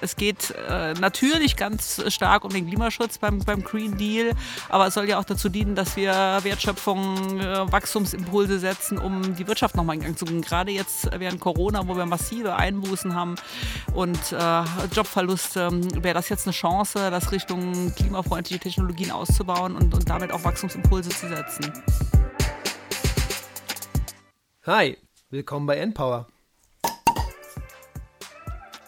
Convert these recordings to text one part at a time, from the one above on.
Es geht äh, natürlich ganz stark um den Klimaschutz beim, beim Green Deal, aber es soll ja auch dazu dienen, dass wir Wertschöpfung, äh, Wachstumsimpulse setzen, um die Wirtschaft nochmal in Gang zu bringen. Gerade jetzt während Corona, wo wir massive Einbußen haben und äh, Jobverluste, wäre das jetzt eine Chance, das Richtung klimafreundliche Technologien auszubauen und, und damit auch Wachstumsimpulse zu setzen. Hi, willkommen bei Endpower.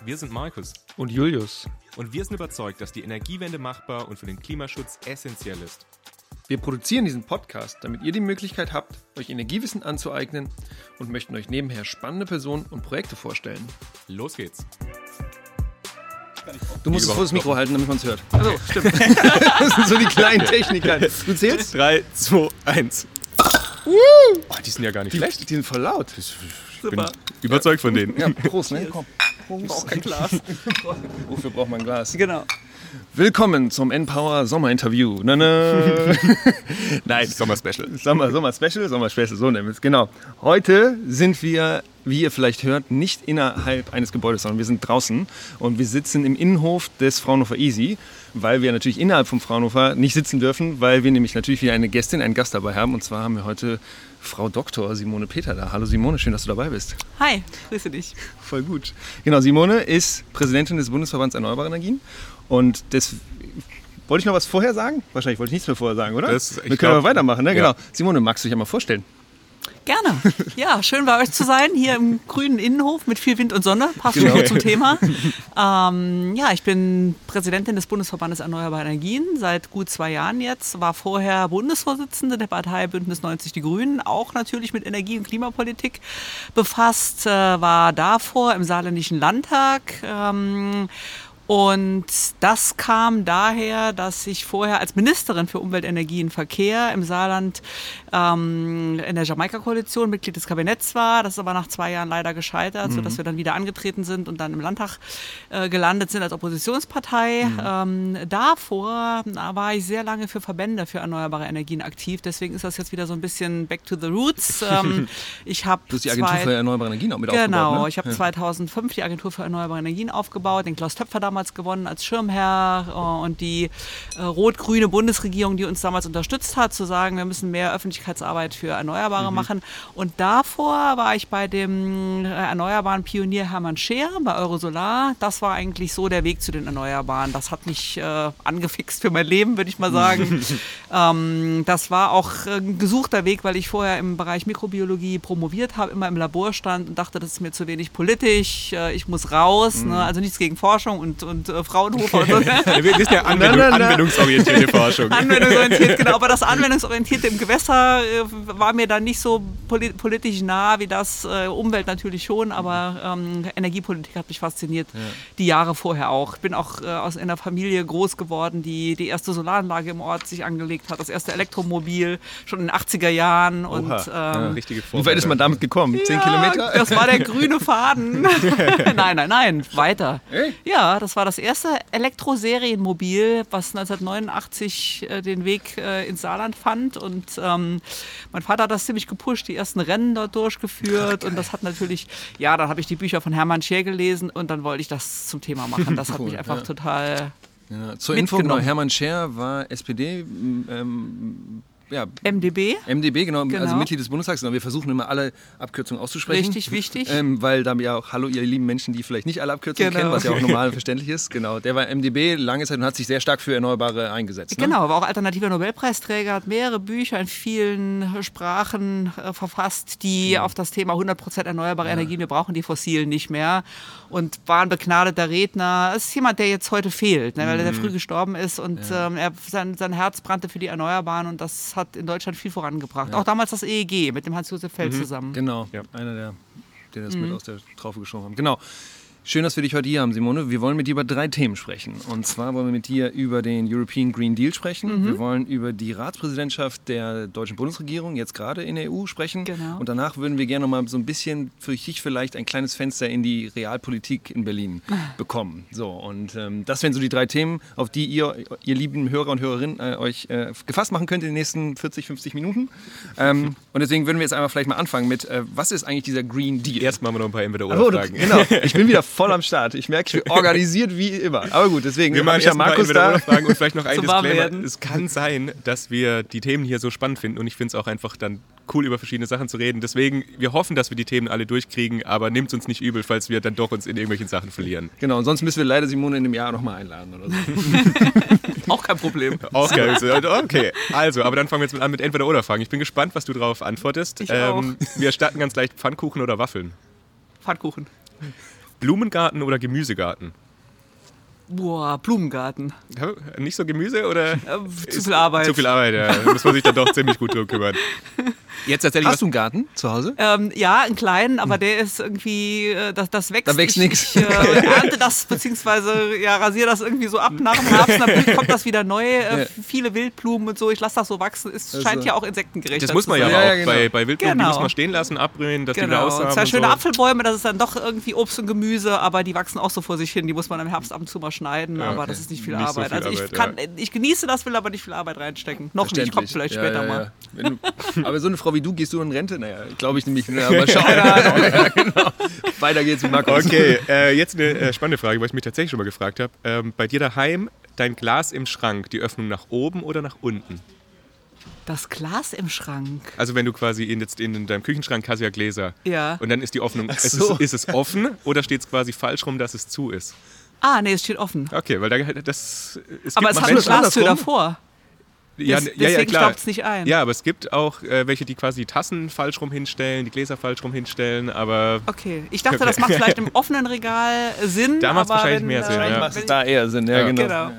Wir sind Markus. Und Julius. Und wir sind überzeugt, dass die Energiewende machbar und für den Klimaschutz essentiell ist. Wir produzieren diesen Podcast, damit ihr die Möglichkeit habt, euch Energiewissen anzueignen und möchten euch nebenher spannende Personen und Projekte vorstellen. Los geht's. Du musst es vor das Mikro halten, damit man es hört. Also, stimmt. das sind so die kleinen Techniker. Du zählst? 3, 2, 1. Uh, oh, die sind ja gar nicht die, schlecht. Die sind voll laut. Ich bin überzeugt von denen. Ja, Prost, ne? Komm. Prost. Auch kein Glas. Wofür braucht man ein Glas? Genau. Willkommen zum N-Power Sommerinterview. Na, na. Nein, Sommer-Special. Sommer, Sommer-Special, Sommer-Special, so nennen wir es. Genau. Heute sind wir, wie ihr vielleicht hört, nicht innerhalb eines Gebäudes, sondern wir sind draußen und wir sitzen im Innenhof des Fraunhofer Easy, weil wir natürlich innerhalb vom Fraunhofer nicht sitzen dürfen, weil wir nämlich natürlich wieder eine Gästin, einen Gast dabei haben. Und zwar haben wir heute Frau Dr. Simone Peter da. Hallo Simone, schön, dass du dabei bist. Hi, grüße dich. Voll gut. Genau, Simone ist Präsidentin des Bundesverbands Erneuerbare Energien und das wollte ich noch was vorher sagen? Wahrscheinlich wollte ich nichts mehr vorher sagen, oder? Das, wir können glaub, aber weitermachen, ne? Ja. Genau. Simone, magst du dich einmal vorstellen? Gerne. Ja, schön bei euch zu sein, hier im grünen Innenhof mit viel Wind und Sonne. Passt genau. zum Thema. Ähm, ja, ich bin Präsidentin des Bundesverbandes Erneuerbare Energien seit gut zwei Jahren jetzt. War vorher Bundesvorsitzende der Partei Bündnis 90 Die Grünen, auch natürlich mit Energie- und Klimapolitik befasst. Äh, war davor im Saarländischen Landtag. Ähm, und das kam daher, dass ich vorher als Ministerin für Umwelt, Energie und Verkehr im Saarland ähm, in der Jamaika-Koalition Mitglied des Kabinetts war. Das ist aber nach zwei Jahren leider gescheitert, mhm. sodass wir dann wieder angetreten sind und dann im Landtag äh, gelandet sind als Oppositionspartei. Mhm. Ähm, davor war ich sehr lange für Verbände für erneuerbare Energien aktiv. Deswegen ist das jetzt wieder so ein bisschen back to the roots. Ähm, ich habe du hast die Agentur für erneuerbare Energien auch mit genau, aufgebaut. Genau, ne? ich habe ja. 2005 die Agentur für erneuerbare Energien aufgebaut, den Klaus Töpfer damals damals gewonnen als Schirmherr äh, und die äh, rot-grüne Bundesregierung, die uns damals unterstützt hat, zu sagen, wir müssen mehr Öffentlichkeitsarbeit für Erneuerbare mhm. machen. Und davor war ich bei dem äh, erneuerbaren Pionier Hermann Scheer bei Eurosolar. Das war eigentlich so der Weg zu den Erneuerbaren. Das hat mich äh, angefixt für mein Leben, würde ich mal sagen. ähm, das war auch ein gesuchter Weg, weil ich vorher im Bereich Mikrobiologie promoviert habe, immer im Labor stand und dachte, das ist mir zu wenig politisch, ich muss raus. Ne? Mhm. Ne? Also nichts gegen Forschung und und äh, Fraunhofer und so. Wir wissen ja Anwendung, na, na, na. anwendungsorientierte Forschung. Anwendungsorientiert, genau. Aber das Anwendungsorientierte im Gewässer äh, war mir dann nicht so polit politisch nah wie das. Äh, Umwelt natürlich schon, aber ähm, Energiepolitik hat mich fasziniert. Ja. Die Jahre vorher auch. Ich bin auch äh, aus einer Familie groß geworden, die die erste Solaranlage im Ort sich angelegt hat, das erste Elektromobil schon in den 80er Jahren. Und, ähm, ja, richtige Wie weit ist man damit gekommen? Zehn Kilometer? Das war der grüne Faden. nein, nein, nein, weiter. Ja, das war das erste Elektroserienmobil, was 1989 äh, den Weg äh, ins Saarland fand. Und ähm, mein Vater hat das ziemlich gepusht, die ersten Rennen dort durchgeführt. Ach, und das hat natürlich, ja, dann habe ich die Bücher von Hermann Scheer gelesen und dann wollte ich das zum Thema machen. Das cool, hat mich einfach ja. total. Ja, zur Info, genau, Hermann Scher war SPD ähm, ja, MDB. MDB, genau, also genau, also Mitglied des Bundestags. Genau, wir versuchen immer alle Abkürzungen auszusprechen. Richtig wichtig. Ähm, weil da ja auch, hallo ihr lieben Menschen, die vielleicht nicht alle Abkürzungen genau. kennen, was ja auch normal verständlich ist. Genau, der war MDB lange Zeit und hat sich sehr stark für Erneuerbare eingesetzt. Ne? Genau, war auch alternativer Nobelpreisträger, hat mehrere Bücher in vielen Sprachen äh, verfasst, die ja. auf das Thema 100% erneuerbare ja. Energien, wir brauchen die fossilen nicht mehr und war ein begnadeter Redner. Es ist jemand, der jetzt heute fehlt, ne, weil mhm. er früh gestorben ist und ja. ähm, er, sein, sein Herz brannte für die Erneuerbaren und das hat in Deutschland viel vorangebracht. Ja. Auch damals das EEG mit dem Hans-Josef Feld mhm. zusammen. Genau, ja. einer der, der das mhm. mit aus der Traufe geschoben haben. Genau. Schön, dass wir dich heute hier haben, Simone. Wir wollen mit dir über drei Themen sprechen. Und zwar wollen wir mit dir über den European Green Deal sprechen. Mhm. Wir wollen über die Ratspräsidentschaft der deutschen Bundesregierung, jetzt gerade in der EU, sprechen. Genau. Und danach würden wir gerne noch mal so ein bisschen für dich vielleicht ein kleines Fenster in die Realpolitik in Berlin ah. bekommen. So, und ähm, das wären so die drei Themen, auf die ihr, ihr lieben Hörer und Hörerinnen, äh, euch äh, gefasst machen könnt in den nächsten 40, 50 Minuten. Ähm, und deswegen würden wir jetzt einmal vielleicht mal anfangen mit, äh, was ist eigentlich dieser Green Deal? Erst machen wir noch ein paar Entweder-Oder-Fragen. genau, ich bin wieder voll am Start. Ich merke, ich bin organisiert wie immer. Aber gut, deswegen Wir machen ich ja Markus da. Fragen und vielleicht noch ein. Disclaimer. Es kann sein, dass wir die Themen hier so spannend finden und ich finde es auch einfach dann cool, über verschiedene Sachen zu reden. Deswegen, wir hoffen, dass wir die Themen alle durchkriegen, aber nehmt uns nicht übel, falls wir dann doch uns in irgendwelchen Sachen verlieren. Genau, und sonst müssen wir leider Simone in einem Jahr nochmal einladen oder so. Auch kein Problem. Auch geil. So, Okay, also, aber dann fangen wir jetzt mit an mit entweder oder Fragen. Ich bin gespannt, was du darauf antwortest. Ähm, Ich wir starten ganz leicht Pfannkuchen oder Waffeln. Pfannkuchen. Blumengarten oder Gemüsegarten? Boah, Blumengarten. Nicht so Gemüse oder? Äh, zu viel Arbeit. Zu viel Arbeit, ja. Da muss man sich dann doch ziemlich gut drum kümmern. Jetzt tatsächlich Hast du einen Garten zu Hause? Ähm, ja, einen kleinen, aber der ist irgendwie, äh, das, das wächst. Da wächst ich, nix. Ich äh, ernte das, beziehungsweise ja, rasiere das irgendwie so ab nach dem Herbst, dann kommt das wieder neu. Äh. Viele Wildblumen und so, ich lasse das so wachsen. Es Also- scheint ja auch insektengerecht Das muss man ja, auch Ja, ja, genau. bei, bei Wildblumen, die Genau. muss man stehen lassen, abbrühen, dass die wieder Genau, aussamen. zwei schöne so. Apfelbäume, das ist dann doch irgendwie Obst und Gemüse, aber die wachsen auch so vor sich hin. Die muss man im Herbst ab und zu mal schneiden, Ja, aber das ist nicht viel nicht so Arbeit. viel also ich, Arbeit, kann, ich genieße das, will aber nicht viel Arbeit reinstecken. Noch nicht, kommt vielleicht Ja, später ja, mal. ja. Wenn du, aber so eine Frau wie du, gehst du in Rente? Naja, glaube ich nämlich. nicht. Aber schau. ja, genau. Weiter geht's mit Markus. Okay, äh, jetzt eine äh, spannende Frage, weil ich mich tatsächlich schon mal gefragt habe. Ähm, bei dir daheim, dein Glas im Schrank, die Öffnung nach oben oder nach unten? Das Glas im Schrank. Also wenn du quasi in, jetzt in deinem Küchenschrank hast ja Gläser. Ja. Und dann ist die Öffnung, ist, so. es, ist es offen oder steht es quasi falsch rum, dass es zu ist? Ah, nee, es steht offen. Okay, weil da, das, es Aber es mal hat eine Glastür davor. Ja, Des- ja, ja, deswegen klar. staubt's nicht ein. Ja, aber es gibt auch äh, welche, die quasi die Tassen falsch rum hinstellen, die Gläser falsch rum hinstellen, aber Okay, ich dachte, das macht vielleicht im offenen Regal Sinn. Da macht's aber wahrscheinlich wenn, mehr Sinn, äh, ja. Macht es da eher Sinn, ja, Ja. genau. Genau.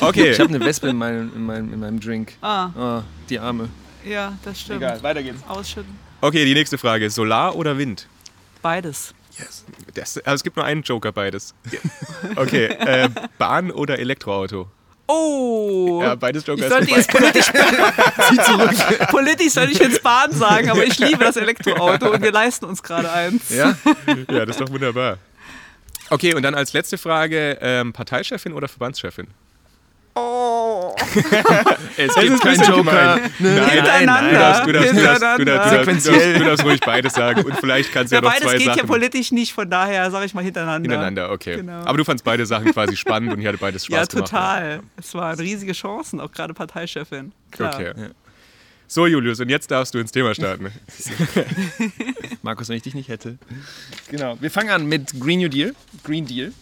okay. Ich habe eine Wespe in meinem, in meinem, in meinem Drink. Ah, Oh, die Arme. ja, das stimmt. weiter geht's. Ausschütten. Okay, die nächste Frage. Solar oder Wind? Beides. Das, also es gibt nur einen Joker beides. Okay, äh, Bahn oder Elektroauto? Oh! Ja, beides ich Joker sollte ist jetzt politisch, politisch sollte ich jetzt Bahn sagen, aber ich liebe das Elektroauto und wir leisten uns gerade eins. Ja? Ja, das ist doch wunderbar. Okay, und dann als letzte Frage, ähm, Parteichefin oder Verbandschefin? Oh. Es ist gibt ein keinen Joker. gemein. Hintereinander. Du darfst, du, darfst, du, darfst, du, darfst, ruhig beides sagen und vielleicht kannst du Ja, ja, noch beides zwei geht ja Sachen politisch nicht, von daher sage ich mal hintereinander. hintereinander. Okay. Genau. Aber du fandst beide Sachen quasi spannend und ich hatte beides Spaß Ja, gemacht. total. Es waren riesige Chancen, auch gerade Parteichefin. Klar. Okay. So, Julius, und jetzt darfst du ins Thema starten. Markus, wenn ich dich nicht hätte. Genau. Wir fangen an mit Green New Deal. Green Deal.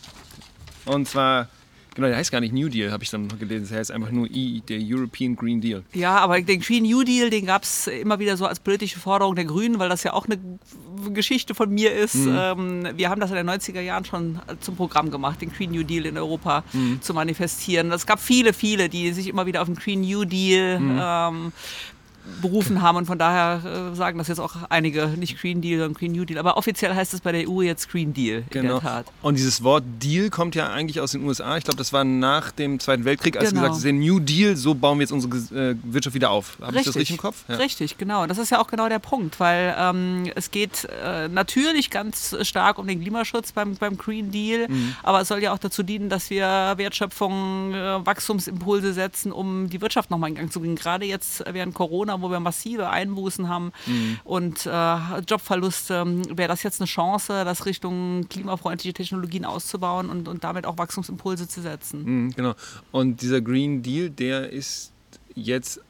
Und zwar, genau, der heißt gar nicht New Deal, habe ich dann noch gelesen. Der heißt einfach nur I, der European Green Deal. Ja, aber den Green New Deal, den gab es immer wieder so als politische Forderung der Grünen, weil das ja auch eine Geschichte von mir ist. Ähm, wir haben das in den 90er Jahren schon zum Programm gemacht, den Green New Deal in Europa zu manifestieren. Es gab viele, viele, die sich immer wieder auf den Green New Deal ähm, berufen haben und von daher äh, sagen das jetzt auch einige, nicht Green Deal, sondern Green New Deal. Aber offiziell heißt es bei der EU jetzt Green Deal in Genau. der Tat. Und dieses Wort Deal kommt ja eigentlich aus den USA. Ich glaube, das war nach dem Zweiten Weltkrieg, als Genau. gesagt ist, der New Deal, so bauen wir jetzt unsere äh, Wirtschaft wieder auf. Habe ich das richtig im Kopf? Ja. Richtig, genau. Und Das ist ja auch genau der Punkt, weil ähm, es geht äh, natürlich ganz stark um den Klimaschutz beim, beim Green Deal, Mhm. aber es soll ja auch dazu dienen, dass wir Wertschöpfung, äh, Wachstumsimpulse setzen, um die Wirtschaft nochmal in Gang zu bringen. Gerade jetzt während Corona, wo wir massive Einbußen haben Mhm. und äh, Jobverluste, wäre das jetzt eine Chance, das Richtung klimafreundliche Technologien auszubauen und, und damit auch Wachstumsimpulse zu setzen. Mhm, genau. Und dieser Green Deal, der ist jetzt,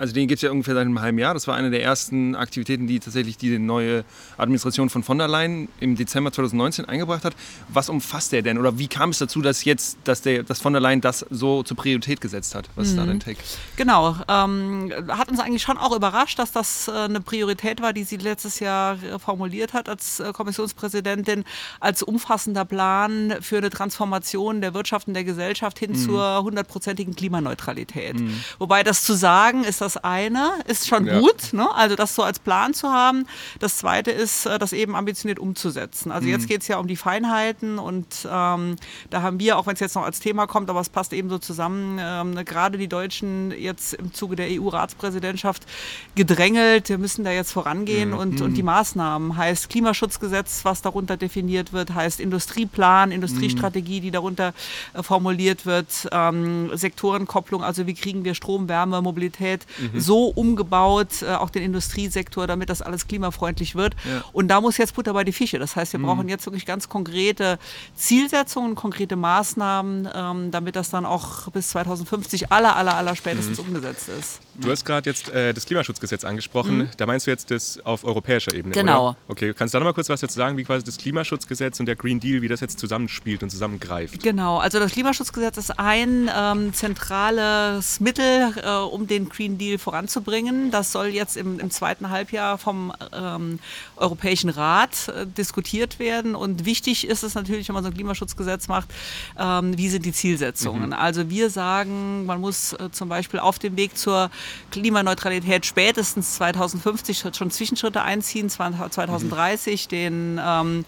also den gibt es ja ungefähr seit einem halben Jahr. Das war eine der ersten Aktivitäten, die tatsächlich die neue Administration von von der Leyen im Dezember 2019 eingebracht hat. Was umfasst der denn? Oder wie kam es dazu, dass jetzt, dass, der, dass von der Leyen das so zur Priorität gesetzt hat? Was ist da dein Take? Genau, ähm, hat uns eigentlich schon auch überrascht, dass das äh, eine Priorität war, die sie letztes Jahr äh, formuliert hat als äh, Kommissionspräsidentin, als umfassender Plan für eine Transformation der Wirtschaft und der Gesellschaft hin zur hundertprozentigen Klimaneutralität. Wobei das zu sagen ist das eine, ist schon Ja. gut, ne? also das so als Plan zu haben. Das zweite ist, äh, das eben ambitioniert umzusetzen. Also jetzt geht es ja um die Feinheiten und ähm, da haben wir, auch wenn es jetzt noch als Thema kommt, aber es passt eben so zusammen, ähm, gerade die Deutschen jetzt im Zuge der EU-Ratspräsidentschaft gedrängelt, wir müssen da jetzt vorangehen und, und die Maßnahmen heißt Klimaschutzgesetz, was darunter definiert wird, heißt Industrieplan, Industriestrategie, die darunter äh, formuliert wird, ähm, Sektorenkopplung, also wie kriegen wir Strom, Wärme, Mobilität mhm. so umgebaut, äh, auch den Industriesektor, damit das alles klimafreundlich wird. Ja. Und da muss jetzt Butter bei die Fische. Das heißt, wir mhm. brauchen jetzt wirklich ganz konkrete Zielsetzungen, konkrete Maßnahmen, ähm, damit das dann auch bis 2050 aller, aller, aller spätestens mhm. umgesetzt ist. Du hast gerade jetzt äh, das Klimaschutzgesetz angesprochen. Mhm. Da meinst du jetzt das auf europäischer Ebene, Genau. Oder? Okay, kannst du da noch mal kurz was dazu sagen, wie quasi das Klimaschutzgesetz und der Green Deal, wie das jetzt zusammenspielt und zusammengreift? Genau, also das Klimaschutzgesetz ist ein ähm, zentrales Mittel, äh, um den Green Deal voranzubringen. Das soll jetzt im, im zweiten Halbjahr vom ähm, Europäischen Rat äh, diskutiert werden. Und wichtig ist es natürlich, wenn man so ein Klimaschutzgesetz macht, ähm, wie sind die Zielsetzungen. Mhm. Also wir sagen, man muss äh, zum Beispiel auf dem Weg zur Klimaneutralität spätestens 2050 schon Zwischenschritte einziehen, 2030 den, ähm,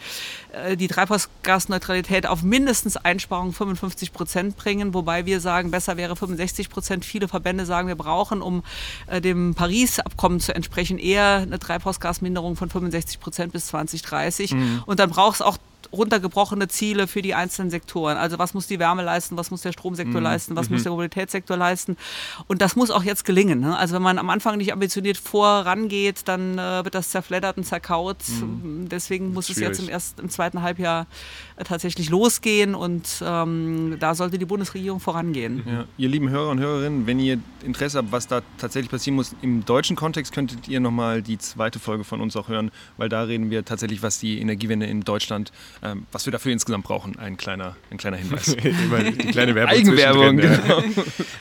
äh, die Treibhausgasneutralität auf mindestens Einsparungen 55 Prozent bringen, wobei wir sagen, besser wäre 65 Prozent. Viele Verbände sagen, wir brauchen, um äh, dem Paris-Abkommen zu entsprechen, eher eine Treibhausgasminderung von 65 Prozent bis 2030. Mhm. Und dann braucht es auch runtergebrochene Ziele für die einzelnen Sektoren. Also was muss die Wärme leisten, was muss der Stromsektor mhm. leisten, was mhm. muss der Mobilitätssektor leisten. Und das muss auch jetzt gelingen. Ne? Also wenn man am Anfang nicht ambitioniert vorangeht, dann äh, wird das zerfleddert und zerkaut. Mhm. Deswegen muss es jetzt im, erst, im zweiten Halbjahr äh, tatsächlich losgehen und ähm, da sollte die Bundesregierung vorangehen. Ja. Ihr lieben Hörer und Hörerinnen, wenn ihr Interesse habt, was da tatsächlich passieren muss, im deutschen Kontext könntet ihr nochmal die zweite Folge von uns auch hören, weil da reden wir tatsächlich, was die Energiewende in Deutschland ähm, was wir dafür insgesamt brauchen, ein kleiner, ein kleiner Hinweis. die kleine Werbung Eigenwerbung, genau.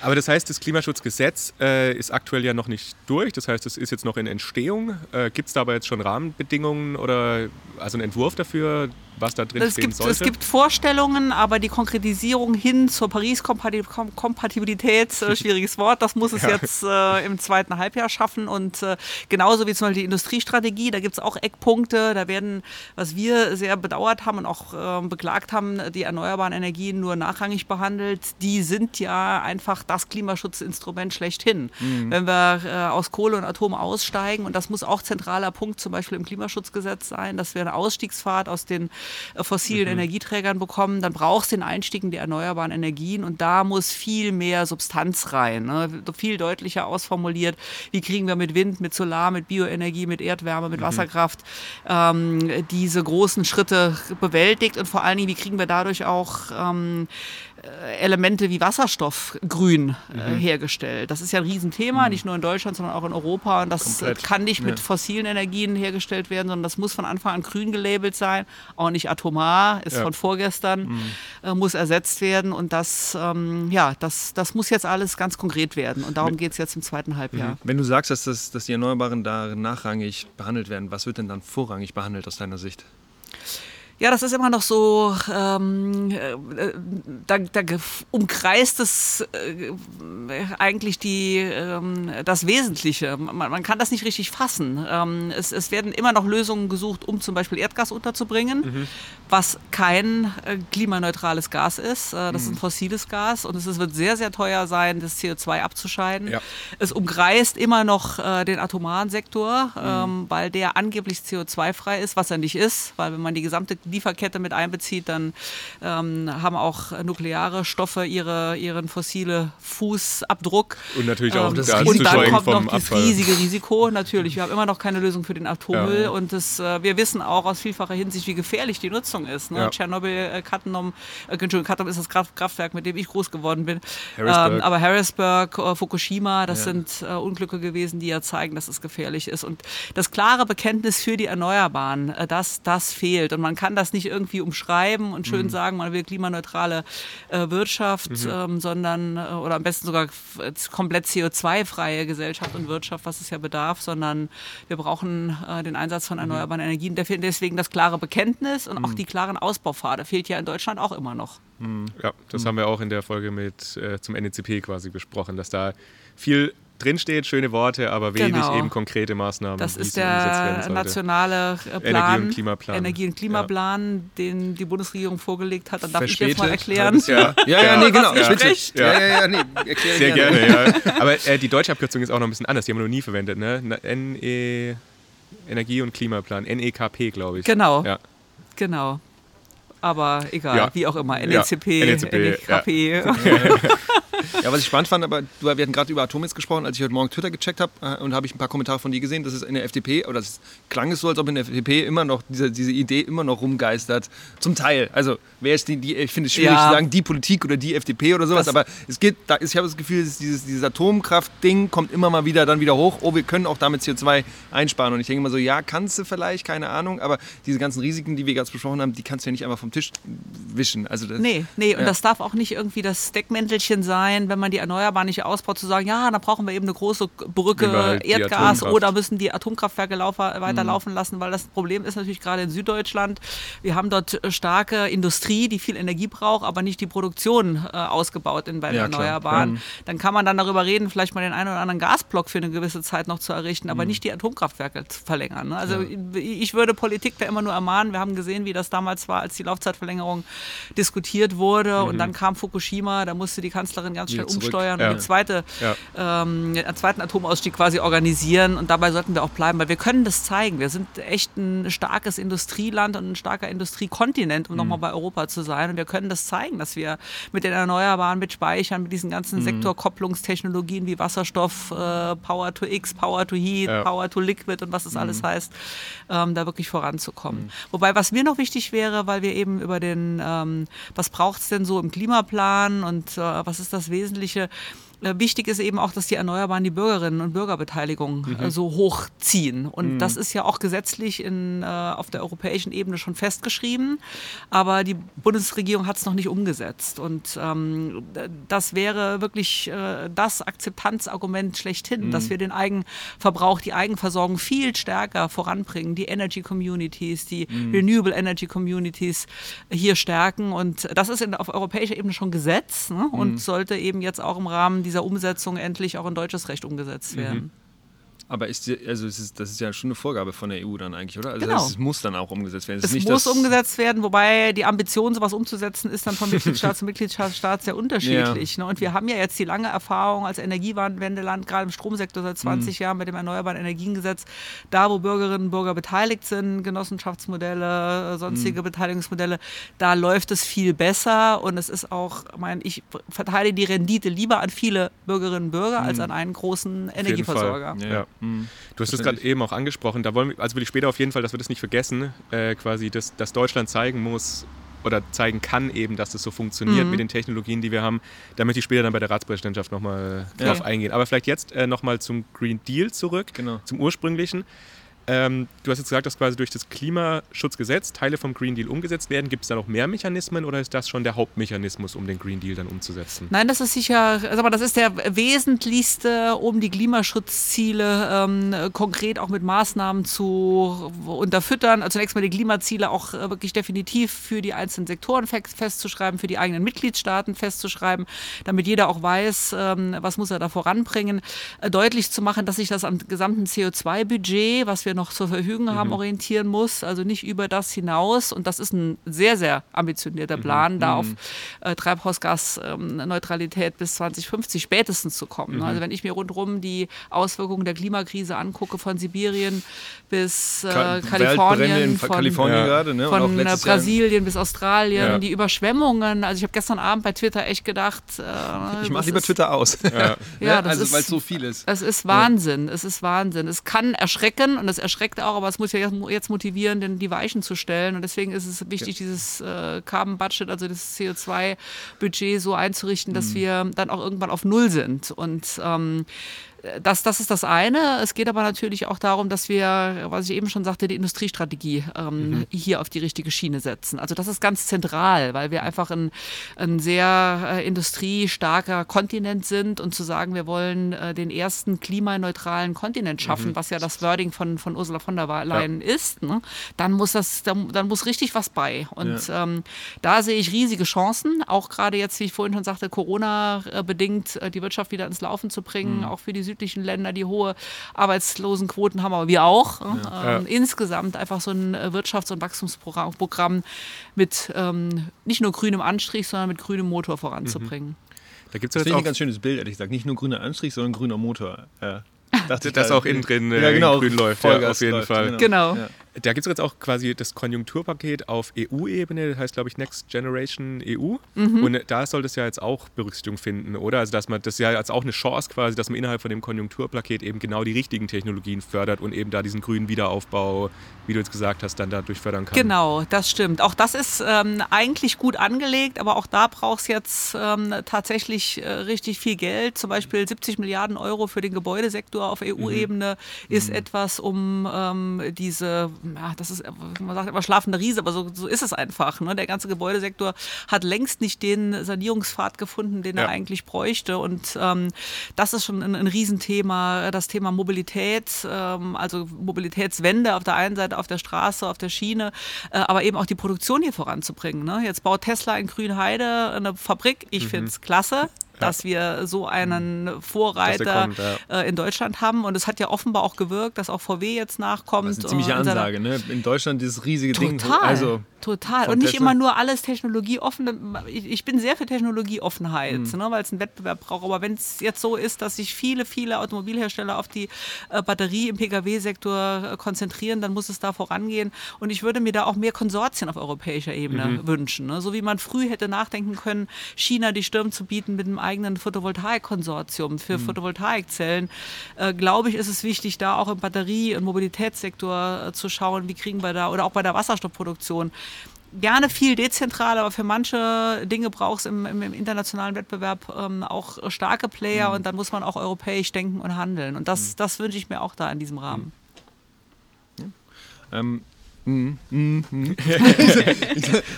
Aber das heißt, das Klimaschutzgesetz äh, ist aktuell ja noch nicht durch. Das heißt, es ist jetzt noch in Entstehung. Äh, Gibt es da aber jetzt schon Rahmenbedingungen oder also einen Entwurf dafür, was da drin es stehen gibt, sollte? Es gibt Vorstellungen, aber die Konkretisierung hin zur Paris-Kompatibilität, äh, schwieriges Wort, das muss es ja. jetzt äh, im zweiten Halbjahr schaffen. Und äh, genauso wie zum Beispiel die Industriestrategie, da gibt es auch Eckpunkte. Da werden, was wir sehr bedauert haben und auch äh, beklagt haben, die erneuerbaren Energien nur nachrangig behandelt. Die sind ja einfach das Klimaschutzinstrument schlechthin. Mhm. Wenn wir äh, aus Kohle und Atom aussteigen, und das muss auch zentraler Punkt zum Beispiel im Klimaschutzgesetz sein, dass wir eine Ausstiegsfahrt aus den fossilen mhm. Energieträgern bekommen, dann brauchst du den Einstieg in die erneuerbaren Energien und da muss viel mehr Substanz rein. Ne? Viel deutlicher ausformuliert, wie kriegen wir mit Wind, mit Solar, mit Bioenergie, mit Erdwärme, mit mhm. Wasserkraft ähm, diese großen Schritte bewältigt und vor allen Dingen, wie kriegen wir dadurch auch ähm, äh, Elemente wie Wasserstoff grün äh, mhm. hergestellt. Das ist ja ein Riesenthema, mhm. nicht nur in Deutschland, sondern auch in Europa. Und das Komplett. kann nicht mit ja. fossilen Energien hergestellt werden, sondern das muss von Anfang an grün gelabelt sein. Auch nicht atomar, ist ja. von vorgestern, mhm. äh, muss ersetzt werden. Und das, ähm, ja, das, das muss jetzt alles ganz konkret werden. Und darum geht es jetzt im zweiten Halbjahr. Mhm. Wenn du sagst, dass, das, dass die Erneuerbaren da nachrangig behandelt werden, was wird denn dann vorrangig behandelt aus deiner Sicht? Ja, das ist immer noch so, ähm, äh, da, da, umkreist es äh, eigentlich die, ähm, das Wesentliche. Man, man, kann das nicht richtig fassen. Ähm, es, es, werden immer noch Lösungen gesucht, um zum Beispiel Erdgas unterzubringen, mhm. was kein äh, klimaneutrales Gas ist. Äh, das mhm. ist ein fossiles Gas und es, es, wird sehr, sehr teuer sein, das CO2 abzuscheiden. Ja. Es umkreist immer noch äh, den atomaren Sektor, mhm. Ähm, weil der angeblich CO2-frei ist, was er nicht ist, weil wenn man die gesamte Lieferkette mit einbezieht, dann ähm, haben auch nukleare Stoffe ihre, ihren fossile Fußabdruck. Und natürlich auch ähm, das Gas Und dann kommt noch das riesige Risiko. Natürlich, wir haben immer noch keine Lösung für den Atommüll ja. und das, äh, wir wissen auch aus vielfacher Hinsicht, wie gefährlich die Nutzung ist. Ne? Ja. Tschernobyl, äh, Kattenom, äh, Entschuldigung, Kattenom ist das Kraftwerk, mit dem ich groß geworden bin. Harrisburg. Ähm, aber Harrisburg, äh, Fukushima, das ja. sind äh, Unglücke gewesen, die ja zeigen, dass es gefährlich ist. Und das klare Bekenntnis für die Erneuerbaren, äh, das, das fehlt. Und man kann das nicht irgendwie umschreiben und schön mhm. sagen, man will klimaneutrale äh, Wirtschaft, mhm. ähm, sondern, äh, oder am besten sogar komplett CO2-freie Gesellschaft und Wirtschaft, was es ja bedarf, sondern wir brauchen äh, den Einsatz von mhm. erneuerbaren Energien. Deswegen das klare Bekenntnis und auch mhm. die klaren Ausbaupfade fehlt ja in Deutschland auch immer noch. Mhm. Ja, das haben wir auch in der Folge mit äh, zum NECP quasi besprochen, dass da viel drinsteht, schöne Worte, aber wenig genau. eben konkrete Maßnahmen. Das ist der nationale äh, Plan, Energie- und Klimaplan, Energie und Klimaplan ja. den die Bundesregierung vorgelegt hat. Dann darf Verspätet, ich jetzt mal erklären. Ja, ja, ja, nee, genau. Ja. Ja, ja, ja, nee, Sehr gerne, gerne ja. Aber äh, die deutsche Abkürzung ist auch noch ein bisschen anders. Die haben wir noch nie verwendet. Ne? NE Energie- und Klimaplan. NEKP, glaube ich. Genau. Ja. Genau. Aber egal, wie auch immer. NECP, NECP, NEKP. Ja, was ich spannend fand, aber wir hatten gerade über Atom jetzt gesprochen, als ich heute Morgen Twitter gecheckt habe äh, und habe ich ein paar Kommentare von dir gesehen, dass es in der FDP, oder es klang es so, als ob in der FDP immer noch diese, diese Idee immer noch rumgeistert. Zum Teil. Also, wer ist die, die ich finde es schwierig Ja. zu sagen, die Politik oder die FDP oder sowas, Das- aber es geht, da ist, ich habe das Gefühl, dieses, dieses Atomkraft-Ding kommt immer mal wieder dann wieder hoch. Oh, wir können auch damit CO2 einsparen. Und ich denke immer so, ja, kannst du vielleicht, keine Ahnung, aber diese ganzen Risiken, die wir gerade besprochen haben, die kannst du ja nicht einfach vom Tisch wischen. Also das, Nee, nee, und Ja. das darf auch nicht irgendwie das Deckmäntelchen sein, wenn man die Erneuerbaren nicht ausbaut, zu sagen, ja, da brauchen wir eben eine große Brücke, halt Erdgas oder müssen die Atomkraftwerke laufer, Mhm. weiterlaufen lassen, weil das Problem ist natürlich gerade in Süddeutschland, wir haben dort starke Industrie, die viel Energie braucht, aber nicht die Produktion äh, ausgebaut in, bei den Ja. Erneuerbaren. Ja. Dann kann man dann darüber reden, vielleicht mal den einen oder anderen Gasblock für eine gewisse Zeit noch zu errichten, Mhm. aber nicht die Atomkraftwerke zu verlängern. Ne? Also ich würde Politik da immer nur ermahnen. Wir haben gesehen, wie das damals war, als die Laufzeitverlängerung diskutiert wurde und dann kam Fukushima, da musste die Kanzlerin ganz schnell Mhm. Zurück. umsteuern Ja. und die zweite, Ja. ähm, einen zweiten Atomausstieg quasi organisieren und dabei sollten wir auch bleiben, weil wir können das zeigen. Wir sind echt ein starkes Industrieland und ein starker Industriekontinent, um nochmal bei Europa zu sein und wir können das zeigen, dass wir mit den Erneuerbaren, mit Speichern, mit diesen ganzen Sektorkopplungstechnologien wie Wasserstoff, äh, Power to X, Power to Heat, Ja. Power to Liquid und was das alles heißt, ähm, da wirklich voranzukommen. Wobei, was mir noch wichtig wäre, weil wir eben über den, ähm, was braucht es denn so im Klimaplan und äh, was ist das Wesentliche, Wichtig ist eben auch, dass die Erneuerbaren die Bürgerinnen und Bürgerbeteiligung äh, so hochziehen. Und das ist ja auch gesetzlich in, äh, auf der europäischen Ebene schon festgeschrieben. Aber die Bundesregierung hat es noch nicht umgesetzt. Und ähm, das wäre wirklich äh, das Akzeptanzargument schlechthin, dass wir den Eigenverbrauch, die Eigenversorgung viel stärker voranbringen, die Energy Communities, die Renewable Energy Communities hier stärken. Und das ist in, auf europäischer Ebene schon Gesetz ne? und sollte eben jetzt auch im Rahmen dieser Umsetzung endlich auch in deutsches Recht umgesetzt werden. Aber ist, die- also es ist, das ist ja schon eine Vorgabe von der EU dann eigentlich, oder? Also Genau. das, es muss dann auch umgesetzt werden. Es ist nicht muss umgesetzt werden, wobei die Ambition, sowas umzusetzen, ist dann von Mitgliedstaat zu Mitgliedstaat sehr unterschiedlich. Ne? Und wir haben ja jetzt die lange Erfahrung als Energiewendeland, gerade im Stromsektor seit 20 Mhm. Jahren mit dem Erneuerbaren Energiengesetz, da wo Bürgerinnen und Bürger beteiligt sind, Genossenschaftsmodelle, sonstige Mhm. Beteiligungsmodelle, da läuft es viel besser und es ist auch, ich meine, ich verteile die Rendite lieber an viele Bürgerinnen und Bürger als an einen großen. Energieversorger. Ja. Mhm. Du hast es gerade eben auch angesprochen. Da wollen wir, also will ich später auf jeden Fall, dass wir das nicht vergessen, äh, quasi, dass, dass Deutschland zeigen muss oder zeigen kann eben, dass es so funktioniert Mhm. mit den Technologien, die wir haben. Da möchte ich später dann bei der Ratspräsidentschaft nochmal Ja. drauf eingehen. Aber vielleicht jetzt äh, nochmal zum Green Deal zurück, Genau. zum ursprünglichen. Ähm, du hast jetzt gesagt, dass quasi durch das Klimaschutzgesetz Teile vom Green Deal umgesetzt werden. Gibt es da noch mehr Mechanismen oder ist das schon der Hauptmechanismus, um den Green Deal dann umzusetzen? Nein, das ist sicher, mal, das ist der wesentlichste, um die Klimaschutzziele ähm, konkret auch mit Maßnahmen zu unterfüttern. Also zunächst mal die Klimaziele auch äh, wirklich definitiv für die einzelnen Sektoren fest, festzuschreiben, für die eigenen Mitgliedstaaten festzuschreiben, damit jeder auch weiß, ähm, was muss er da voranbringen. Äh, deutlich zu machen, dass sich das am gesamten CO2-Budget, was wir noch zur Verfügung haben, orientieren muss, also nicht über das hinaus. Und das ist ein sehr, sehr ambitionierter Plan, da auf äh, Treibhausgasneutralität bis 2050 spätestens zu kommen. ne? Also wenn ich mir rundherum die Auswirkungen der Klimakrise angucke, von Sibirien bis äh, Ka- Kalifornien, in von, Kalifornien Ja. gerade, ne? Und auch von äh, Brasilien bis Australien, Ja. die Überschwemmungen. Also ich habe gestern Abend bei Twitter echt gedacht, äh, Ich mach das lieber ist- Twitter aus. Ja. Ja, das also ist- weil es so viel ist. es ist Wahnsinn, es ist Wahnsinn. Es kann erschrecken und es erschreckt auch, aber es muss ja jetzt- motivieren, denn die Weichen zu stellen. Und deswegen ist es wichtig, dieses äh, Carbon Budget, also das CO2-Budget so einzurichten, dass wir dann auch irgendwann auf Null sind. Und ähm, das, das ist das eine. Es geht aber natürlich auch darum, dass wir, was ich eben schon sagte, die Industriestrategie ähm, hier auf die richtige Schiene setzen. Also das ist ganz zentral, weil wir einfach ein, ein sehr äh, industriestarker Kontinent sind und zu sagen, wir wollen äh, den ersten klimaneutralen Kontinent schaffen, was ja das Wording von, von Ursula von der Leyen ist, ne? dann muss das, dann, dann muss richtig was bei. Und ähm, da sehe ich riesige Chancen, auch gerade jetzt, wie ich vorhin schon sagte, Corona-bedingt äh, die Wirtschaft wieder ins Laufen zu bringen, auch für die südlichen Länder, die hohe Arbeitslosenquoten haben, aber wir auch. ne? Ähm, Insgesamt einfach so ein äh, Wirtschafts- und Wachstumsprogramm Programm mit ähm, nicht nur grünem Anstrich, sondern mit grünem Motor voranzubringen. Da gibt es auch ein ganz schönes Bild, ehrlich gesagt. Nicht nur grüner Anstrich, sondern grüner Motor. Ja. Dachte ich das auch innen drin äh, ja, genau, grün läuft, ja, auf jeden läuft, Fall. Genau. Ja. Da gibt es jetzt auch quasi das Konjunkturpaket auf EU-Ebene, das heißt, glaube ich, Next Generation EU. Mhm. Und da soll das ja jetzt auch Berücksichtigung finden, oder? Also, dass man das ja jetzt auch eine Chance quasi, dass man innerhalb von dem Konjunkturpaket eben genau die richtigen Technologien fördert und eben da diesen grünen Wiederaufbau, wie du jetzt gesagt hast, dann dadurch fördern kann. Genau, das stimmt. Auch das ist ähm, eigentlich gut angelegt, aber auch da braucht es jetzt ähm, tatsächlich äh, richtig viel Geld. Zum Beispiel 70 Milliarden Euro für den Gebäudesektor auf EU-Ebene mhm. ist mhm. etwas, um ähm, diese ja, das ist, man sagt immer schlafende Riese, aber so, so ist es einfach. Ne? Der ganze Gebäudesektor hat längst nicht den Sanierungspfad gefunden, den ja. er eigentlich bräuchte. Und ähm, das ist schon ein, ein Riesenthema, das Thema Mobilität, ähm, also Mobilitätswende auf der einen Seite auf der Straße, auf der Schiene, äh, aber eben auch die Produktion hier voranzubringen. Ne? Jetzt baut Tesla in Grünheide eine Fabrik. Ich mhm. finde es klasse dass wir so einen Vorreiter kommt, ja. äh, in Deutschland haben. Und es hat ja offenbar auch gewirkt, dass auch VW jetzt nachkommt. Das ist eine ziemliche Ansage, ne? In Deutschland dieses riesige Total. Ding. Also Total. Und nicht immer nur alles technologieoffen. Ich bin sehr für Technologieoffenheit, mhm. ne, weil es einen Wettbewerb braucht. Aber wenn es jetzt so ist, dass sich viele, viele Automobilhersteller auf die äh, Batterie im Pkw-Sektor äh, konzentrieren, dann muss es da vorangehen. Und ich würde mir da auch mehr Konsortien auf europäischer Ebene mhm. wünschen. Ne? So wie man früh hätte nachdenken können, China die Stirn zu bieten mit einem eigenen Photovoltaikkonsortium für mhm. Photovoltaikzellen. Äh, Glaube ich, ist es wichtig, da auch im Batterie- und Mobilitätssektor äh, zu schauen, wie kriegen wir da, oder auch bei der Wasserstoffproduktion, gerne viel dezentral, aber für manche Dinge braucht es im, im, im, internationalen Wettbewerb ähm, auch starke Player mhm. und dann muss man auch europäisch denken und handeln. Und das, mhm. das wünsche ich mir auch da in diesem Rahmen. Mhm. Ähm, Mm, mm, mm.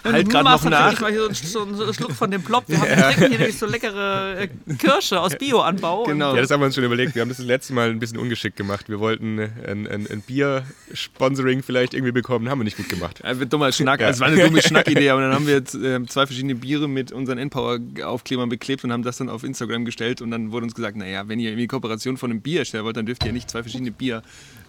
halt gerade noch nach. Ich mal hier so, so einen Schluck von dem Plop. Wir ja. haben hier nämlich so leckere äh, Kirsche aus Bioanbau. Genau. Ja, das haben wir uns schon überlegt. Wir haben das, das letzte Mal ein bisschen ungeschickt gemacht. Wir wollten ein, ein, ein Bier-Sponsoring vielleicht irgendwie bekommen, haben wir nicht gut gemacht. Ja, dummer Schnack. Ja. Also, es war eine dumme Schnackidee, aber dann haben wir jetzt äh, zwei verschiedene Biere mit unseren Endpower-Aufklebern beklebt und haben das dann auf Instagram gestellt und dann wurde uns gesagt, naja, wenn ihr irgendwie Kooperation von einem Bier erstellen wollt, dann dürft ihr nicht zwei verschiedene Bier,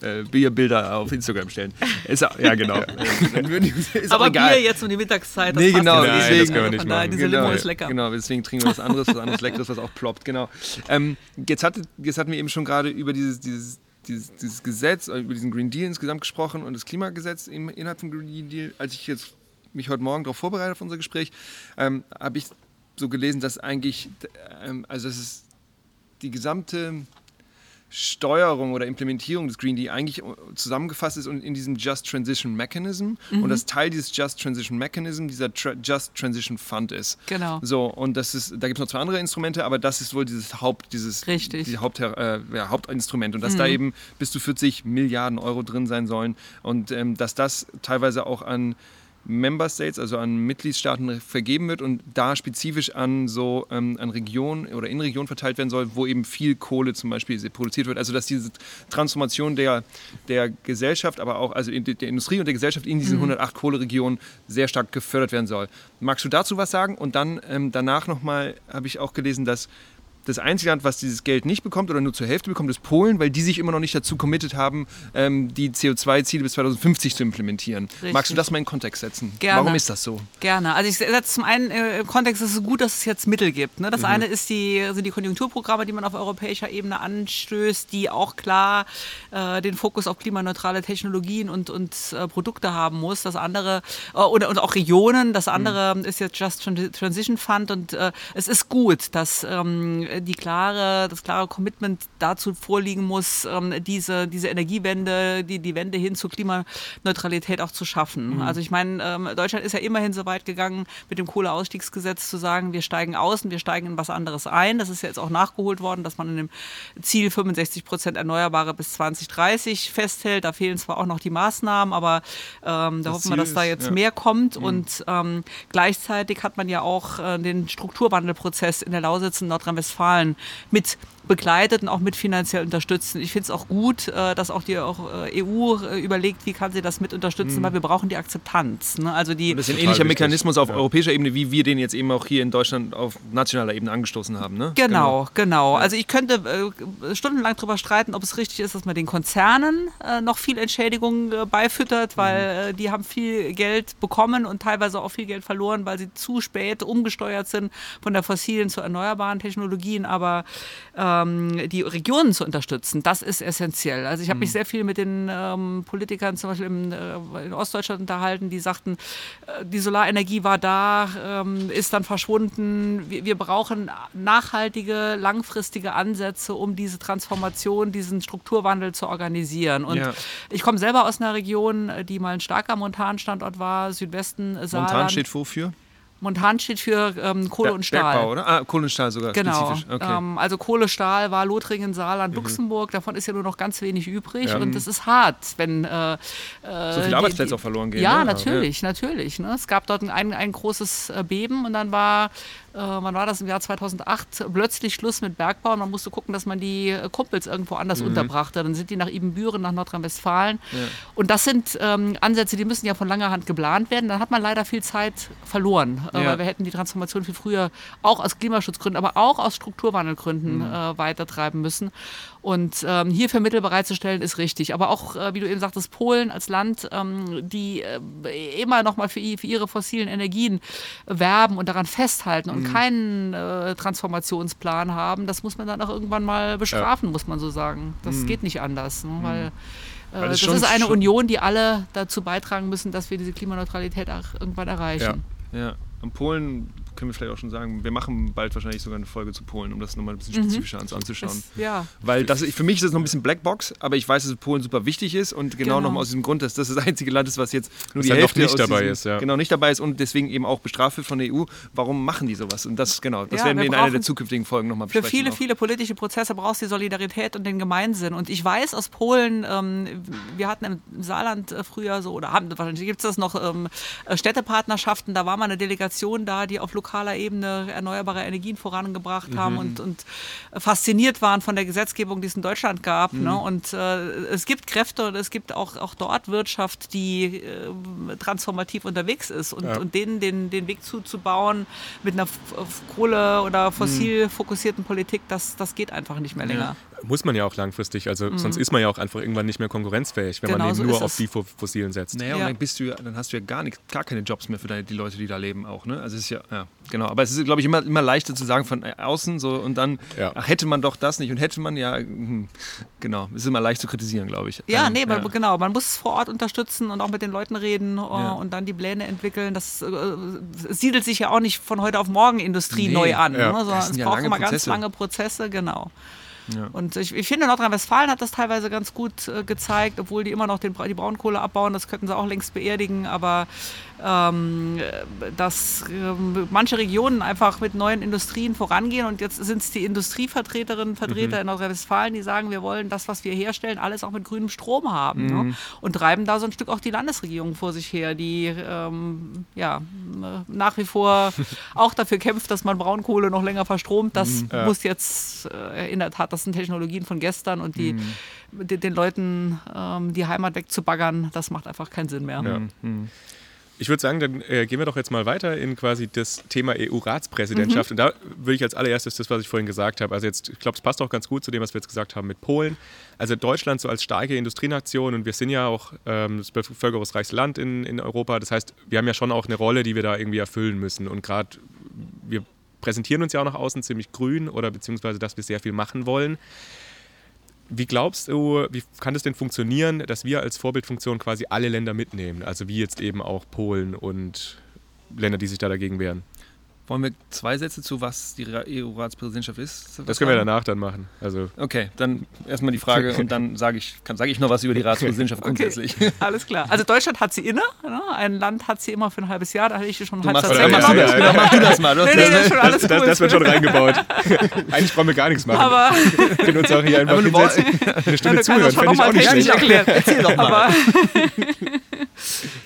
äh, Bierbilder auf Instagram stellen. Ist, ja, genau. ist Aber Bier jetzt um die Mittagszeit, das nee, genau, Nein, deswegen, das können wir nicht machen. Diese genau, Limo ist lecker. Genau, deswegen trinken wir was anderes, was anderes Leckeres, was auch ploppt, genau. Ähm, jetzt, hatte, jetzt hatten wir eben schon gerade über dieses, dieses dieses, dieses, Gesetz, über diesen Green Deal insgesamt gesprochen und das Klimagesetz innerhalb vom Green Deal. Als ich jetzt mich heute Morgen darauf vorbereitet auf unser Gespräch, ähm, habe ich so gelesen, dass eigentlich, ähm, also es ist die gesamte Steuerung oder Implementierung des Green Deal eigentlich zusammengefasst ist in diesem Just Transition Mechanism mhm. und das Teil dieses Just Transition Mechanism dieser Tra Just Transition Fund ist. Genau. So und das ist, da gibt es noch zwei andere Instrumente, aber das ist wohl dieses Haupt, dieses Richtig. Die Haupt, äh, ja, Hauptinstrument und dass mhm. da eben bis zu 40 Milliarden Euro drin sein sollen und ähm, dass das teilweise auch an Member States, also an Mitgliedstaaten vergeben wird und da spezifisch an so ähm, an Regionen oder in Regionen verteilt werden soll, wo eben viel Kohle zum Beispiel produziert wird. Also dass diese Transformation der, der Gesellschaft, aber auch also in, der Industrie und der Gesellschaft in diesen mhm. 108 Kohleregionen sehr stark gefördert werden soll. Magst du dazu was sagen? Und dann ähm, danach nochmal habe ich auch gelesen, dass das einzige Land, was dieses Geld nicht bekommt oder nur zur Hälfte bekommt, ist Polen, weil die sich immer noch nicht dazu committed haben, ähm, die CO2-Ziele bis 2050 zu implementieren. Richtig. Magst du das mal in Kontext setzen? Gerne. Warum ist das so? Gerne. Also ich setze zum einen äh, im Kontext, ist es gut, dass es jetzt Mittel gibt. Ne? Das mhm. eine ist die, sind die Konjunkturprogramme, die man auf europäischer Ebene anstößt, die auch klar äh, den Fokus auf klimaneutrale Technologien und, und äh, Produkte haben muss. Das andere, äh, oder, und auch Regionen, das andere mhm. ist jetzt Just Transition Fund und äh, es ist gut, dass ähm, die klare, das klare Commitment dazu vorliegen muss, ähm, diese, diese Energiewende, die, die Wende hin zur Klimaneutralität auch zu schaffen. Mhm. Also ich meine, ähm, Deutschland ist ja immerhin so weit gegangen, mit dem Kohleausstiegsgesetz zu sagen, wir steigen aus und wir steigen in was anderes ein. Das ist ja jetzt auch nachgeholt worden, dass man in dem Ziel 65 Prozent Erneuerbare bis 2030 festhält. Da fehlen zwar auch noch die Maßnahmen, aber ähm, da das hoffen Ziel wir, dass da jetzt ist, ja. mehr kommt. Mhm. Und ähm, gleichzeitig hat man ja auch äh, den Strukturwandelprozess in der Lausitz in Nordrhein-Westfalen Westfalen mit begleitet und auch mit finanziell unterstützen. Ich finde es auch gut, äh, dass auch die auch, äh, EU äh, überlegt, wie kann sie das mit unterstützen, mhm. weil wir brauchen die Akzeptanz. Ne? Also die und das ist ein ähnlicher wichtig. Mechanismus auf ja. europäischer Ebene, wie wir den jetzt eben auch hier in Deutschland auf nationaler Ebene angestoßen haben. Ne? Genau, genau. genau. Also ich könnte äh, stundenlang darüber streiten, ob es richtig ist, dass man den Konzernen äh, noch viel Entschädigung äh, beifüttert, weil mhm. die haben viel Geld bekommen und teilweise auch viel Geld verloren, weil sie zu spät umgesteuert sind von der fossilen zur erneuerbaren Technologie Energien, aber ähm, die Regionen zu unterstützen, das ist essentiell. Also ich habe mich sehr viel mit den ähm, Politikern zum Beispiel im, äh, in Ostdeutschland unterhalten, die sagten, äh, die Solarenergie war da, ähm, ist dann verschwunden. Wir, wir brauchen nachhaltige, langfristige Ansätze, um diese Transformation, diesen Strukturwandel zu organisieren. Und Ja. ich komme selber aus einer Region, die mal ein starker Montanstandort war, Südwesten Saarland. Montan steht wofür? Montan steht für ähm, Kohle Ber- und Stahl. Bergbau, oder? Ah, Kohle und Stahl sogar Genau. spezifisch. Okay. Ähm, also Kohle, Stahl war Lothringen, Saarland, Luxemburg. Davon ist ja nur noch ganz wenig übrig. Und das ist hart, wenn. Äh, so viele Arbeitsplätze auch verloren gehen. Ja, ne? natürlich, natürlich. Ne? Es gab dort ein, ein großes äh, Beben und dann war, äh, wann war das im Jahr 2008, plötzlich Schluss mit Bergbau und man musste gucken, dass man die äh, Kumpels irgendwo anders Mhm. unterbrachte. Dann sind die nach Ibbenbüren, nach Nordrhein-Westfalen. Und das sind ähm, Ansätze, die müssen ja von langer Hand geplant werden. Dann hat man leider viel Zeit verloren, äh, Ja. weil wir hätten die Transformation viel früher auch aus Klimaschutzgründen, aber auch aus Strukturwandelgründen Mhm. äh, weitertreiben müssen. Und ähm, hierfür Mittel bereitzustellen, ist richtig. Aber auch, äh, wie du eben sagtest, Polen als Land, ähm, die äh, immer noch mal für, für ihre fossilen Energien werben und daran festhalten Mhm. Und keinen äh, Transformationsplan haben, das muss man dann auch irgendwann mal bestrafen, muss man so sagen. Das geht nicht anders, ne? weil äh, Mhm. Weil das es schon- ist eine Union, die alle dazu beitragen müssen, dass wir diese Klimaneutralität auch irgendwann erreichen. Ja, und Polen können wir vielleicht auch schon sagen, wir machen bald wahrscheinlich sogar eine Folge zu Polen, um das nochmal ein bisschen spezifischer ans- anzuschauen. Mhm. Das, ja. Weil das, für mich ist es noch ein bisschen Blackbox, aber ich weiß, dass Polen super wichtig ist und genau, Genau. nochmal aus diesem Grund, dass das das einzige Land ist, was jetzt nur Was die noch Hälfte nicht aus dabei diesem, ist, ja. Genau, nicht dabei ist und deswegen eben auch bestraft wird von der EU. Warum machen die sowas? Und das, genau, das Ja, werden wir wir in einer der zukünftigen Folgen nochmal Für besprechen. viele, auch. viele politische Prozesse brauchst du die Solidarität und den Gemeinsinn. Und ich weiß aus Polen, ähm, wir hatten im Saarland äh, früher so, oder haben, wahrscheinlich gibt es das noch, ähm, äh, Städtepartnerschaften. Da war mal eine Delegation da, die auf lokaler Ebene erneuerbare Energien vorangebracht Mhm. haben und, und fasziniert waren von der Gesetzgebung, die es in Deutschland gab. Mhm. Ne? Und äh, es gibt Kräfte und es gibt auch, auch dort Wirtschaft, die äh, transformativ unterwegs ist. Und, Ja. und denen den, den Weg zuzubauen mit einer Kohle- oder fossil fokussierten Politik, das, das geht einfach nicht mehr länger. Muss man ja auch langfristig, also sonst ist man ja auch einfach irgendwann nicht mehr konkurrenzfähig, wenn Mhm. Genau man so eben nur ist auf es. die Fo- Fossilen setzt. Naja, und Ja. dann bist du ja, dann hast du ja gar nichts, gar keine Jobs mehr für deine, die Leute, die da leben auch, ne? Also es ist ja, ja, genau. Aber es ist, glaube ich, immer, immer leichter zu sagen von außen so und dann, Ja. ach, hätte man doch das nicht und hätte man ja, hm, genau. Es ist immer leicht zu kritisieren, glaube ich. Ja, Ähm, nee, aber genau. Man muss vor Ort unterstützen und auch mit den Leuten reden äh, Ja. und dann die Pläne entwickeln. Das äh, siedelt sich ja auch nicht von heute auf morgen Industrie Nee. neu an, Ja. ne, sind es ja braucht lange immer ganz Prozesse. lange Prozesse, genau. Ja. Und ich, ich finde, Nordrhein-Westfalen hat das teilweise ganz gut äh, gezeigt, obwohl die immer noch den, die Braunkohle abbauen, das könnten sie auch längst beerdigen, aber ähm, äh, dass ähm, manche Regionen einfach mit neuen Industrien vorangehen und jetzt sind es die Industrievertreterinnen und Vertreter in Nordrhein-Westfalen, die sagen, wir wollen das, was wir herstellen, alles auch mit grünem Strom haben ne? und treiben da so ein Stück auch die Landesregierung vor sich her, die ähm, ja, nach wie vor auch dafür kämpft, dass man Braunkohle noch länger verstromt. Das Ja. muss jetzt äh, in der Tat, das sind Technologien von gestern und die den, den Leuten ähm, die Heimat wegzubaggern, das macht einfach keinen Sinn mehr. Ja. Ich würde sagen, dann äh, gehen wir doch jetzt mal weiter in quasi das Thema EU-Ratspräsidentschaft. Und da würde ich als allererstes das, was ich vorhin gesagt habe, also jetzt, ich glaube, es passt auch ganz gut zu dem, was wir jetzt gesagt haben mit Polen. Also Deutschland so als starke Industrienation und wir sind ja auch ähm, das bevölkerungsreichste Land in, in Europa. Das heißt, wir haben ja schon auch eine Rolle, die wir da irgendwie erfüllen müssen. Und gerade wir präsentieren uns ja auch nach außen ziemlich grün oder beziehungsweise, dass wir sehr viel machen wollen. Wie glaubst du, wie kann es denn funktionieren, dass wir als Vorbildfunktion quasi alle Länder mitnehmen? Also wie jetzt eben auch Polen und Länder, die sich da dagegen wehren. Wollen wir zwei Sätze zu, was die Ra- EU-Ratspräsidentschaft ist? Das können wir danach dann machen. Also Okay, dann erstmal die Frage und dann sage ich, kann- sage ich noch was über die Ratspräsidentschaft grundsätzlich. Alles klar. Also Deutschland hat sie inne. Ne? Ein Land hat sie immer für ein halbes Jahr. Da hatte ich dir schon Du halb machst, Satz ja, dann machst du ja, das, ja. mach du mal. Du Nee, nee, das- das ist schon alles das, cool. das wird schon reingebaut. Eigentlich brauchen wir gar nichts machen. Aber wir können uns auch hier einfach du hinsetzen, eine Ja, Stunde du kannst zuhören. das schon Fände ich nochmal auch nicht schlecht. erklären. Erzähl doch mal. Aber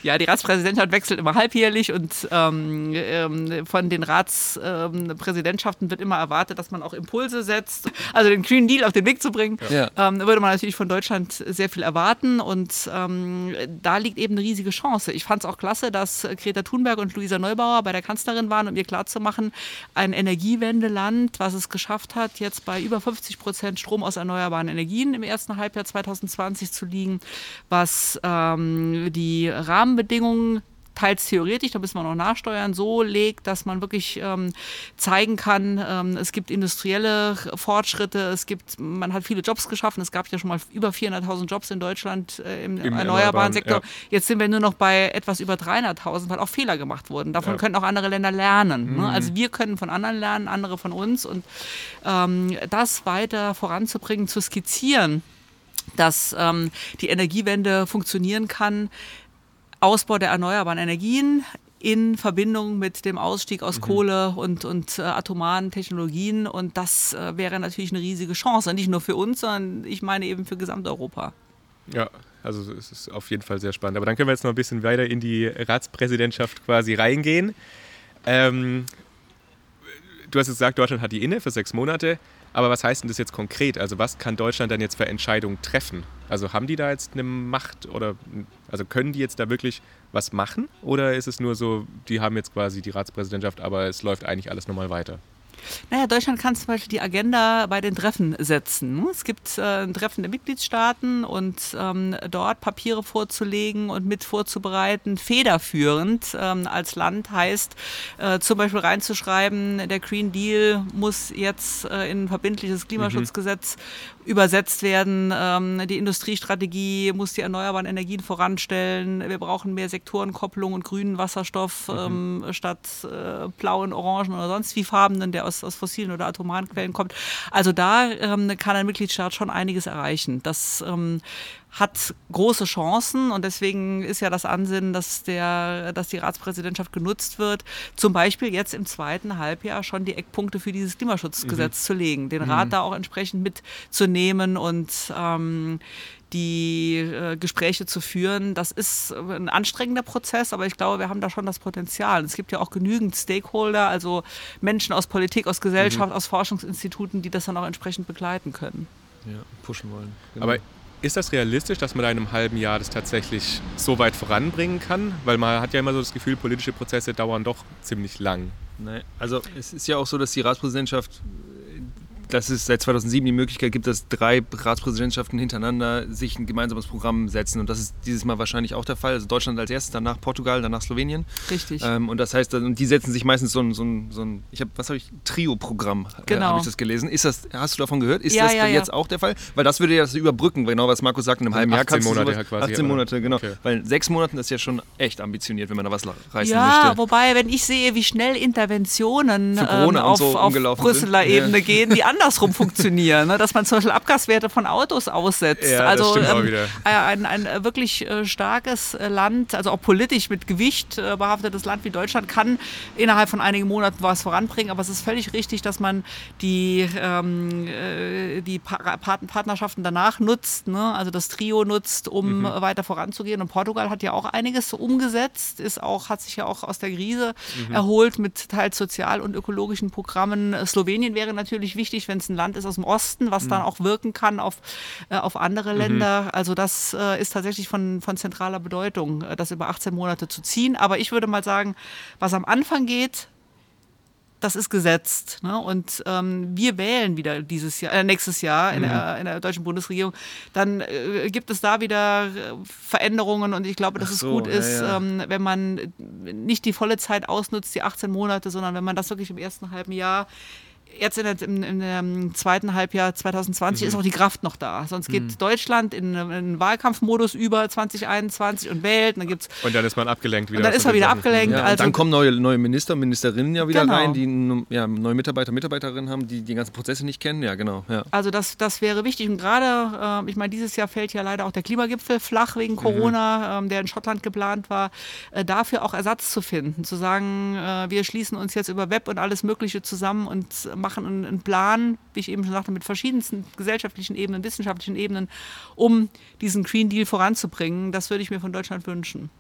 ja, die Ratspräsidentschaft wechselt immer halbjährlich und ähm, ähm, von den Ratspräsidentschaften wird immer erwartet, dass man auch Impulse setzt, also den Green Deal auf den Weg zu bringen. Ja. Ähm, da würde man natürlich von Deutschland sehr viel erwarten und ähm, da liegt eben eine riesige Chance. Ich fand es auch klasse, dass Greta Thunberg und Luisa Neubauer bei der Kanzlerin waren, um ihr klarzumachen, ein Energiewendeland, was es geschafft hat, jetzt bei über 50 Prozent Strom aus erneuerbaren Energien im ersten Halbjahr 2020 zu liegen, was ähm, die Rahmenbedingungen teils theoretisch, da müssen wir noch nachsteuern, so legt, dass man wirklich ähm, zeigen kann, ähm, es gibt industrielle Fortschritte, es gibt, man hat viele Jobs geschaffen, es gab ja schon mal über 400.000 Jobs in Deutschland äh, im, Im, erneuerbaren Sektor. Ja. Jetzt sind wir nur noch bei etwas über 300.000, weil auch Fehler gemacht wurden. Davon ja. können auch andere Länder lernen. Ne? Mhm. Ne? Also wir können von anderen lernen, andere von uns und ähm, das weiter voranzubringen, zu skizzieren, dass ähm, die Energiewende funktionieren kann, Ausbau der erneuerbaren Energien in Verbindung mit dem Ausstieg aus mhm. Kohle und, und äh, atomaren Technologien. Und das äh, wäre natürlich eine riesige Chance, nicht nur für uns, sondern ich meine eben für Gesamteuropa. Ja, also es ist auf jeden Fall sehr spannend. Aber dann können wir jetzt noch ein bisschen weiter in die Ratspräsidentschaft quasi reingehen. Ähm, du hast jetzt gesagt, Deutschland hat die inne für sechs Monate. Aber was heißt denn das jetzt konkret? Also was kann Deutschland dann jetzt für Entscheidungen treffen? Also haben die da jetzt eine Macht oder also können die jetzt da wirklich was machen? Oder ist es nur so, die haben jetzt quasi die Ratspräsidentschaft, aber es läuft eigentlich alles nochmal weiter? Naja, Deutschland kann zum Beispiel die Agenda bei den Treffen setzen. Es gibt äh, ein Treffen der Mitgliedstaaten und ähm, dort Papiere vorzulegen und mit vorzubereiten, federführend ähm, als Land heißt äh, zum Beispiel reinzuschreiben, der Green Deal muss jetzt äh, in ein verbindliches Klimaschutzgesetz mhm. Übersetzt werden. Ähm, die Industriestrategie muss die erneuerbaren Energien voranstellen. Wir brauchen mehr Sektorenkopplung und grünen Wasserstoff mhm. Ähm, statt äh, blauen, orangen oder sonst wie farbenen, der aus, aus fossilen oder atomaren Quellen kommt. Also da ähm, kann ein Mitgliedstaat schon einiges erreichen. Das ähm, hat große Chancen und deswegen ist ja das Ansinnen, dass, der, dass die Ratspräsidentschaft genutzt wird, zum Beispiel jetzt im zweiten Halbjahr schon die Eckpunkte für dieses Klimaschutzgesetz mhm. zu legen, den Rat mhm. da auch entsprechend mitzunehmen und ähm, die äh, Gespräche zu führen. Das ist ein anstrengender Prozess, aber ich glaube, wir haben da schon das Potenzial. Es gibt ja auch genügend Stakeholder, also Menschen aus Politik, aus Gesellschaft, mhm. aus Forschungsinstituten, die das dann auch entsprechend begleiten können. Ja, pushen wollen. Genau. Aber ist das realistisch, dass man in einem halben Jahr das tatsächlich so weit voranbringen kann? Weil man hat ja immer so das Gefühl, politische Prozesse dauern doch ziemlich lang. Nein, also es ist ja auch so, dass die Ratspräsidentschaft dass es seit 2007 die Möglichkeit gibt, dass drei Ratspräsidentschaften hintereinander sich ein gemeinsames Programm setzen. Und das ist dieses Mal wahrscheinlich auch der Fall. Also Deutschland als erstes, danach Portugal, danach Slowenien. Richtig. Ähm, und das heißt, und die setzen sich meistens so ein, so ein, so ein ich habe, was habe ich, Trio-Programm, äh, genau. äh, habe ich das gelesen. Ist das, hast du davon gehört? Ist ja, das ja, jetzt ja. auch der Fall? Weil das würde ja das überbrücken, genau was Markus sagt, in einem halben Jahr kannst Monate du sowas, 18 Monate, genau. Okay. Weil sechs Monaten ist ja schon echt ambitioniert, wenn man da was reißen ja, möchte. Ja, wobei, wenn ich sehe, wie schnell Interventionen ähm, auf, so auf Brüsseler sind. Ebene gehen, die andersrum funktionieren ne? dass man zum Beispiel Abgaswerte von Autos aussetzt. Ja, also ähm, ein, ein, äh, wirklich äh, starkes äh, Land, also auch politisch mit Gewicht behaftetes Land wie Deutschland kann innerhalb von einigen Monaten was voranbringen. Aber es ist völlig richtig, dass man die, ähm, äh, die pa Partnerschaften danach nutzt, ne? also das Trio nutzt, um mhm. weiter voranzugehen. Und Portugal hat ja auch einiges umgesetzt, ist auch, hat sich ja auch aus der Krise mhm. erholt mit teils sozial- und ökologischen Programmen. Slowenien wäre natürlich wichtig, wenn es ein Land ist aus dem Osten, was mhm. dann auch wirken kann auf, äh, auf andere mhm. Länder. Also das äh, ist tatsächlich von, von zentraler Bedeutung, äh, das über 18 Monate zu ziehen. Aber ich würde mal sagen, was am Anfang geht, das ist gesetzt. Ne? Und ähm, wir wählen wieder dieses Jahr, äh, nächstes Jahr in, mhm. der, in, der, deutschen Bundesregierung. Dann äh, gibt es da wieder äh, Veränderungen und ich glaube, dass so, es gut ja, ist, ja. Ähm, wenn man nicht die volle Zeit ausnutzt, die 18 Monate, sondern wenn man das wirklich im ersten halben Jahr jetzt in, der, in, in dem zweiten Halbjahr 2020 mhm. ist auch die Kraft noch da. Sonst geht mhm. Deutschland in, in einen Wahlkampfmodus über 2021 und wählt. Und dann, gibt's, und dann ist man abgelenkt wieder. Und dann ist man wieder abgelenkt. Ja, also, dann kommen neue, neue Minister, Ministerinnen ja wieder genau. rein, die ja, neue Mitarbeiter, Mitarbeiterinnen haben, die die ganzen Prozesse nicht kennen. Ja, genau. Ja. Also das, das wäre wichtig. Und gerade, äh, ich meine, dieses Jahr fällt ja leider auch der Klimagipfel flach wegen mhm. Corona, mhm. ähm, der in Schottland geplant war, äh, dafür auch Ersatz zu finden. Zu sagen, äh, wir schließen uns jetzt über Web und alles Mögliche zusammen und machen einen, einen Plan, wie ich eben schon sagte, mit verschiedensten gesellschaftlichen Ebenen, wissenschaftlichen Ebenen, um diesen Green Deal voranzubringen. Das würde ich mir von Deutschland wünschen.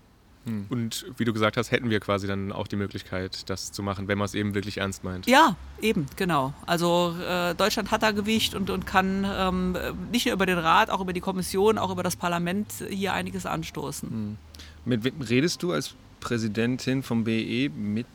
Hm. Und wie du gesagt hast, hätten wir quasi dann auch die Möglichkeit, das zu machen, wenn man es eben wirklich ernst meint. Ja, eben, genau. Also äh, Deutschland hat da Gewicht und, und kann ähm, nicht nur über den Rat, auch über die Kommission, auch über das Parlament hier einiges anstoßen. Hm. Mit wem redest du als Präsidentin vom BE mit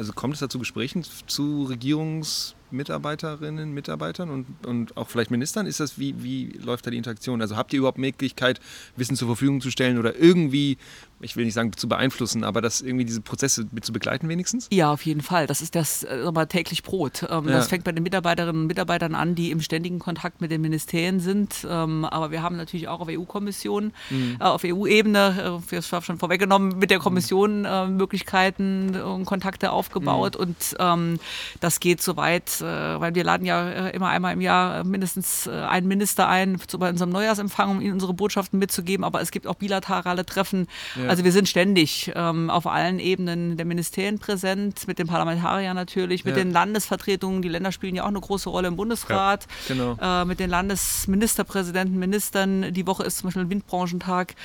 also kommt es da zu Gesprächen zu Regierungs Mitarbeiterinnen, Mitarbeitern und, und auch vielleicht Ministern? Ist das, wie, wie läuft da die Interaktion? Also habt ihr überhaupt Möglichkeit, Wissen zur Verfügung zu stellen oder irgendwie ich will nicht sagen zu beeinflussen, aber das irgendwie diese Prozesse mit zu begleiten wenigstens? Ja, auf jeden Fall. Das ist das äh, täglich Brot. Ähm, ja. Das fängt bei den Mitarbeiterinnen und Mitarbeitern an, die im ständigen Kontakt mit den Ministerien sind. Ähm, aber wir haben natürlich auch auf EU-Kommission, mhm. äh, auf EU-Ebene, äh, das war schon vorweggenommen, mit der Kommission äh, Möglichkeiten und Kontakte aufgebaut. Mhm. Und ähm, das geht so weit, äh, weil wir laden ja äh, immer einmal im Jahr mindestens einen Minister ein zu bei unserem Neujahrsempfang, um ihnen unsere Botschaften mitzugeben. Aber es gibt auch bilaterale Treffen. Ja also wir sind ständig ähm, auf allen Ebenen der Ministerien präsent, mit den Parlamentariern natürlich, mit ja. den Landesvertretungen. Die Länder spielen ja auch eine große Rolle im Bundesrat. Ja, genau. äh, mit den Landesministerpräsidenten, Ministern. Die Woche ist zum Beispiel ein Windbranchentag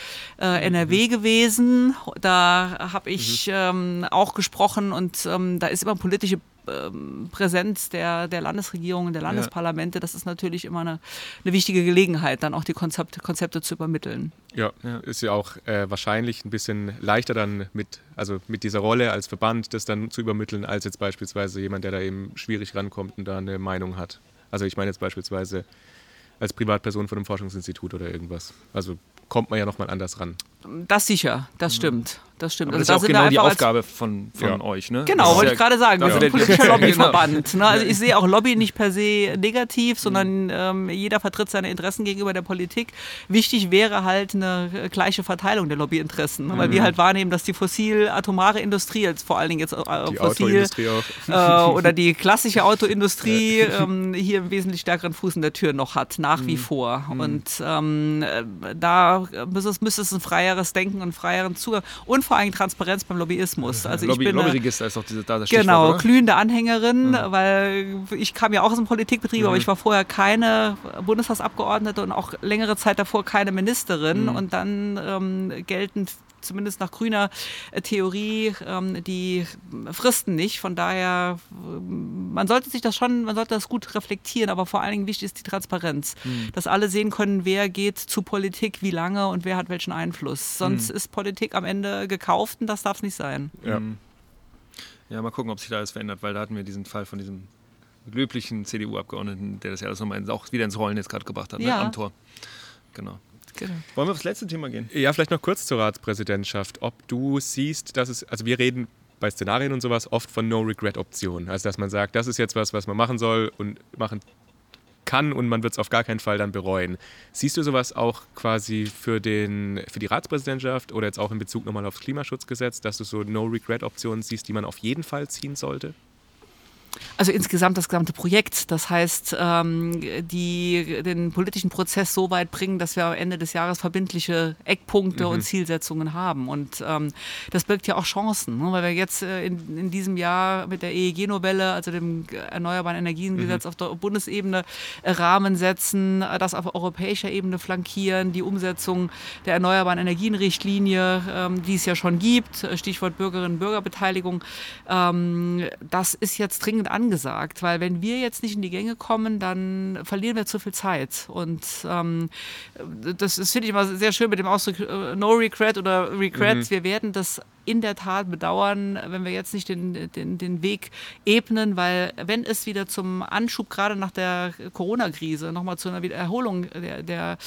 äh, NRW mhm. gewesen. Da habe ich mhm. ähm, auch gesprochen und ähm, da ist immer politische ähm, Präsenz der, der Landesregierung und der Landesparlamente, ja. das ist natürlich immer eine, eine wichtige Gelegenheit, dann auch die Konzepte, Konzepte zu übermitteln. Ja, ja. ist ja auch äh, wahrscheinlich ein bisschen leichter dann mit, also mit dieser Rolle als Verband das dann zu übermitteln, als jetzt beispielsweise jemand, der da eben schwierig rankommt und da eine Meinung hat. Also ich meine jetzt beispielsweise als Privatperson von einem Forschungsinstitut oder irgendwas. Also kommt man ja nochmal anders ran. Das sicher, das stimmt. Das stimmt. Also das ist da auch genau die Aufgabe von, von ja. euch, ne? Genau, wollte ja ich gerade sagen. Wir sind ein politischer Lobbyverband. Ne? Also ich sehe auch Lobby nicht per se negativ, sondern ähm, jeder vertritt seine Interessen gegenüber der Politik. Wichtig wäre halt eine gleiche Verteilung der Lobbyinteressen, ne? weil mhm. wir halt wahrnehmen, dass die fossil-atomare Industrie, jetzt vor allen Dingen jetzt äh, die fossil äh, oder die klassische Autoindustrie ähm, hier im wesentlich stärkeren Fuß in der Tür noch hat, nach mhm. wie vor. Mhm. Und ähm, äh, da müsste es, müsste es ein freieres Denken und freieren Zugang und vor allem Transparenz beim Lobbyismus. Also Lobby, ich bin Lobbyregister ist auch diese, da das Genau, oder? glühende Anhängerin, mhm. weil ich kam ja auch aus dem Politikbetrieb, mhm. aber ich war vorher keine Bundestagsabgeordnete und auch längere Zeit davor keine Ministerin mhm. und dann ähm, gelten zumindest nach grüner äh, Theorie ähm, die Fristen nicht. Von daher, man sollte sich das schon, man sollte das gut reflektieren, aber vor allen Dingen wichtig ist die Transparenz, mhm. dass alle sehen können, wer geht zu Politik, wie lange und wer hat welchen Einfluss. Sonst mhm. ist Politik am Ende gekauft und das darf es nicht sein. Ja. Mhm. ja, mal gucken, ob sich da alles verändert, weil da hatten wir diesen Fall von diesem löblichen CDU-Abgeordneten, der das ja alles nochmal auch wieder ins Rollen jetzt gerade gebracht hat, ne, ja. ne, am Tor. Genau. Genau. Wollen wir aufs letzte Thema gehen? Ja, vielleicht noch kurz zur Ratspräsidentschaft. Ob du siehst, dass es, also wir reden bei Szenarien und sowas oft von No-Regret-Optionen. Also, dass man sagt, das ist jetzt was, was man machen soll und machen kann und man wird es auf gar keinen Fall dann bereuen. Siehst du sowas auch quasi für, den, für die Ratspräsidentschaft oder jetzt auch in Bezug nochmal aufs Klimaschutzgesetz, dass du so No-Regret-Optionen siehst, die man auf jeden Fall ziehen sollte? Also insgesamt das gesamte Projekt. Das heißt, ähm, die den politischen Prozess so weit bringen, dass wir am Ende des Jahres verbindliche Eckpunkte mhm. und Zielsetzungen haben. Und ähm, das birgt ja auch Chancen, ne? weil wir jetzt äh, in, in diesem Jahr mit der EEG-Novelle, also dem Erneuerbaren Energiengesetz mhm. auf der Bundesebene, äh, Rahmen setzen, äh, das auf europäischer Ebene flankieren, die Umsetzung der Erneuerbaren Energienrichtlinie, ähm, die es ja schon gibt, Stichwort Bürgerinnen und Bürgerbeteiligung. Ähm, das ist jetzt dringend dringend angesagt, weil wenn wir jetzt nicht in die Gänge kommen, dann verlieren wir zu viel Zeit. Und ähm, das, das finde ich immer sehr schön mit dem Ausdruck äh, No Regret oder Regret. Mhm. Wir werden das in der Tat bedauern, wenn wir jetzt nicht den, den, den Weg ebnen, weil wenn es wieder zum Anschub gerade nach der Corona-Krise nochmal zu einer Erholung der, der,